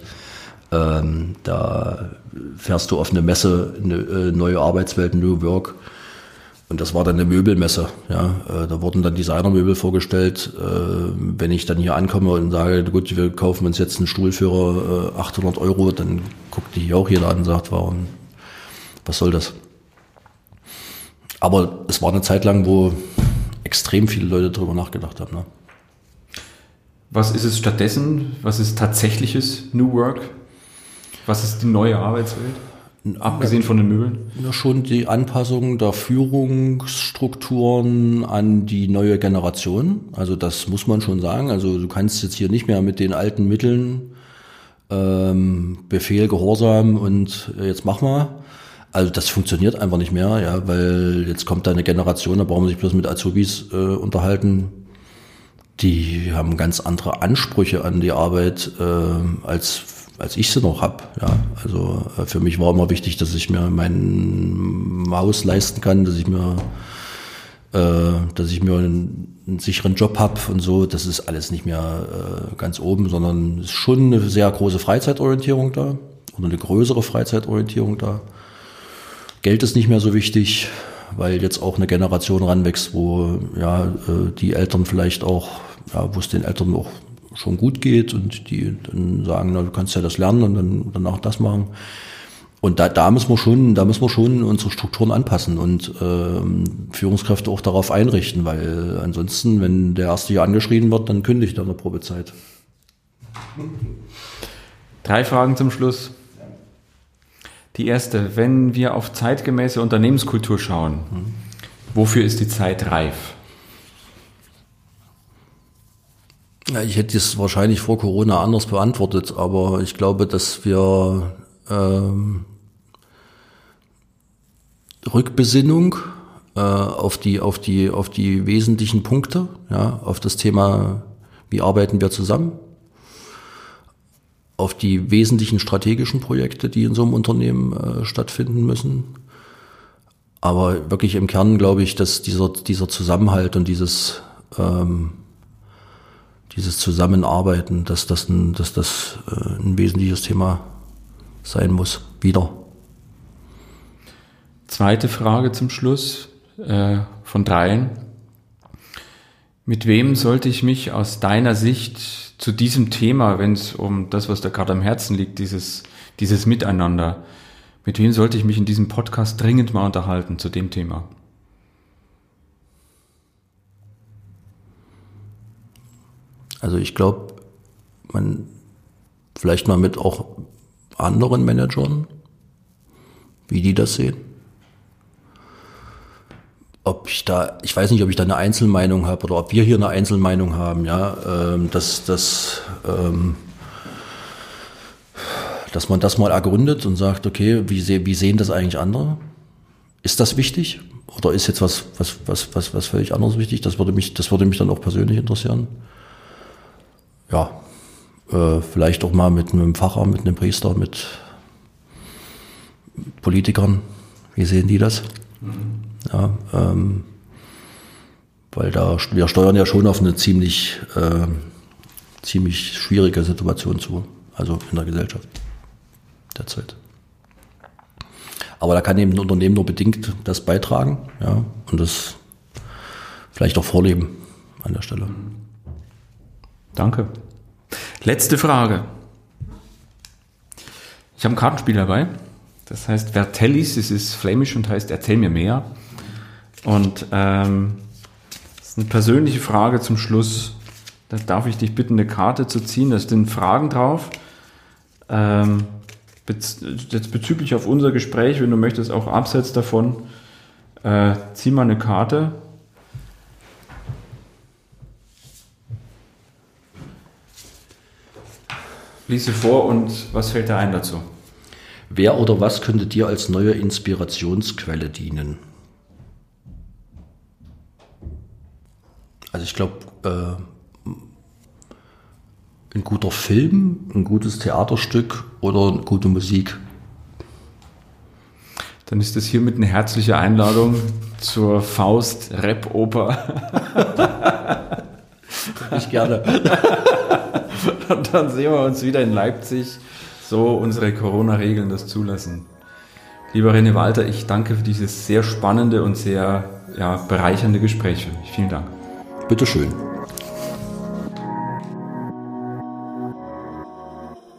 Ähm, da fährst du auf eine Messe, eine äh, neue Arbeitswelt, New Work. Und das war dann eine Möbelmesse. Ja, äh, da wurden dann Designermöbel vorgestellt. Äh, wenn ich dann hier ankomme und sage, gut, wir kaufen uns jetzt einen Stuhl für äh, 800 Euro, dann guckt die hier auch jeder an und sagt, warum, was soll das? Aber es war eine Zeit lang, wo extrem viele Leute darüber nachgedacht haben. Ne? Was ist es stattdessen? Was ist tatsächliches New Work? Was ist die neue Arbeitswelt? Abgesehen von den Möbeln? Ja, schon die Anpassung der Führungsstrukturen an die neue Generation. Also das muss man schon sagen. Also du kannst jetzt hier nicht mehr mit den alten Mitteln ähm, Befehl, Gehorsam und jetzt mach mal, also das funktioniert einfach nicht mehr, ja, weil jetzt kommt da eine Generation, da brauchen wir sich bloß mit Azubis äh, unterhalten. Die haben ganz andere Ansprüche an die Arbeit, äh, als, als ich sie noch hab. Ja. Also äh, für mich war immer wichtig, dass ich mir mein Haus leisten kann, dass ich mir äh, dass ich mir einen, einen sicheren Job hab und so, das ist alles nicht mehr äh, ganz oben, sondern ist schon eine sehr große Freizeitorientierung da oder eine größere Freizeitorientierung da. Geld ist nicht mehr so wichtig, weil jetzt auch eine Generation ranwächst, wo ja äh, die Eltern vielleicht auch, ja, wo es den Eltern auch schon gut geht und die dann sagen, na, du kannst ja das lernen und dann danach das machen. Und da, da müssen wir schon, da müssen wir schon unsere Strukturen anpassen und ähm, Führungskräfte auch darauf einrichten, weil ansonsten, wenn der erste hier angeschrien wird, dann kündigt er in der Probezeit. Drei Fragen zum Schluss. Die erste, wenn wir auf zeitgemäße Unternehmenskultur schauen, wofür ist die Zeit reif? Ja, ich hätte es wahrscheinlich vor Corona anders beantwortet, aber ich glaube, dass wir ähm, Rückbesinnung äh, auf die auf die auf die wesentlichen Punkte, ja, auf das Thema, wie arbeiten wir zusammen, auf die wesentlichen strategischen Projekte, die in so einem Unternehmen äh, stattfinden müssen. Aber wirklich im Kern glaube ich, dass dieser, dieser Zusammenhalt und dieses, ähm, dieses Zusammenarbeiten, dass das ein, dass das äh, ein wesentliches Thema sein muss. Wieder. Zweite Frage zum Schluss äh, von dreien. Mit wem sollte ich mich aus deiner Sicht zu diesem Thema, wenn es um das, was da gerade am Herzen liegt, dieses, dieses Miteinander. Mit wem sollte ich mich in diesem Podcast dringend mal unterhalten zu dem Thema? Also ich glaube, man vielleicht mal mit auch anderen Managern, wie die das sehen ob ich da, ich weiß nicht, ob ich da eine Einzelmeinung habe oder ob wir hier eine Einzelmeinung haben, ja, ähm, dass, dass, ähm, dass man das mal ergründet und sagt, okay, wie, se wie sehen das eigentlich andere? Ist das wichtig? Oder ist jetzt was, was, was, was, was völlig anderes wichtig? Das würde mich, das würde mich dann auch persönlich interessieren. Ja, äh, vielleicht auch mal mit einem Pfarrer, mit einem Priester, mit Politikern. Wie sehen die das? Ja, ähm, weil da wir steuern ja schon auf eine ziemlich äh, ziemlich schwierige Situation zu, also in der Gesellschaft derzeit. Aber da kann eben ein Unternehmen nur bedingt das beitragen, ja, und das vielleicht auch vorleben an der Stelle. Danke. Letzte Frage. Ich habe ein Kartenspiel dabei. Das heißt Vertellis, es ist flämisch und heißt Erzähl mir mehr. Und ähm, das ist eine persönliche Frage zum Schluss. Da darf ich dich bitten, eine Karte zu ziehen. Da sind Fragen drauf. Ähm, bez jetzt bezüglich auf unser Gespräch, wenn du möchtest, auch abseits davon, äh, zieh mal eine Karte. Lies sie vor und was fällt dir ein dazu? Wer oder was könnte dir als neue Inspirationsquelle dienen? Also ich glaube, äh, ein guter Film, ein gutes Theaterstück oder eine gute Musik. Dann ist das hiermit eine herzliche Einladung zur Faust-Rap-Oper. <laughs> Ich gerne. <laughs> Und dann sehen wir uns wieder in Leipzig, so unsere Corona-Regeln das zulassen. Lieber René Walter, ich danke für dieses sehr spannende und sehr ja, bereichernde Gespräch. Vielen Dank. Bitteschön.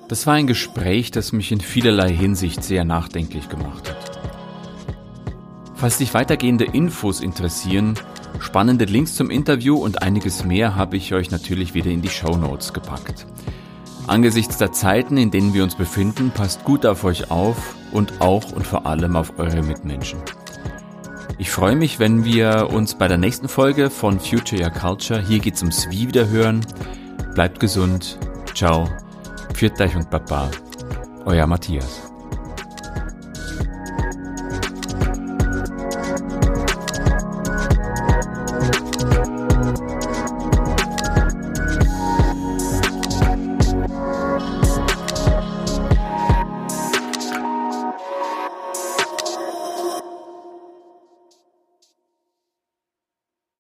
Das war ein Gespräch, das mich in vielerlei Hinsicht sehr nachdenklich gemacht hat. Falls dich weitergehende Infos interessieren, spannende Links zum Interview und einiges mehr habe ich euch natürlich wieder in die Show Notes gepackt. Angesichts der Zeiten, in denen wir uns befinden, passt gut auf euch auf und auch und vor allem auf eure Mitmenschen. Ich freue mich, wenn wir uns bei der nächsten Folge von Future Your Culture, hier geht's ums Wie wieder hören. Bleibt gesund. Ciao. Pfiat euch und Baba. Euer Matthias.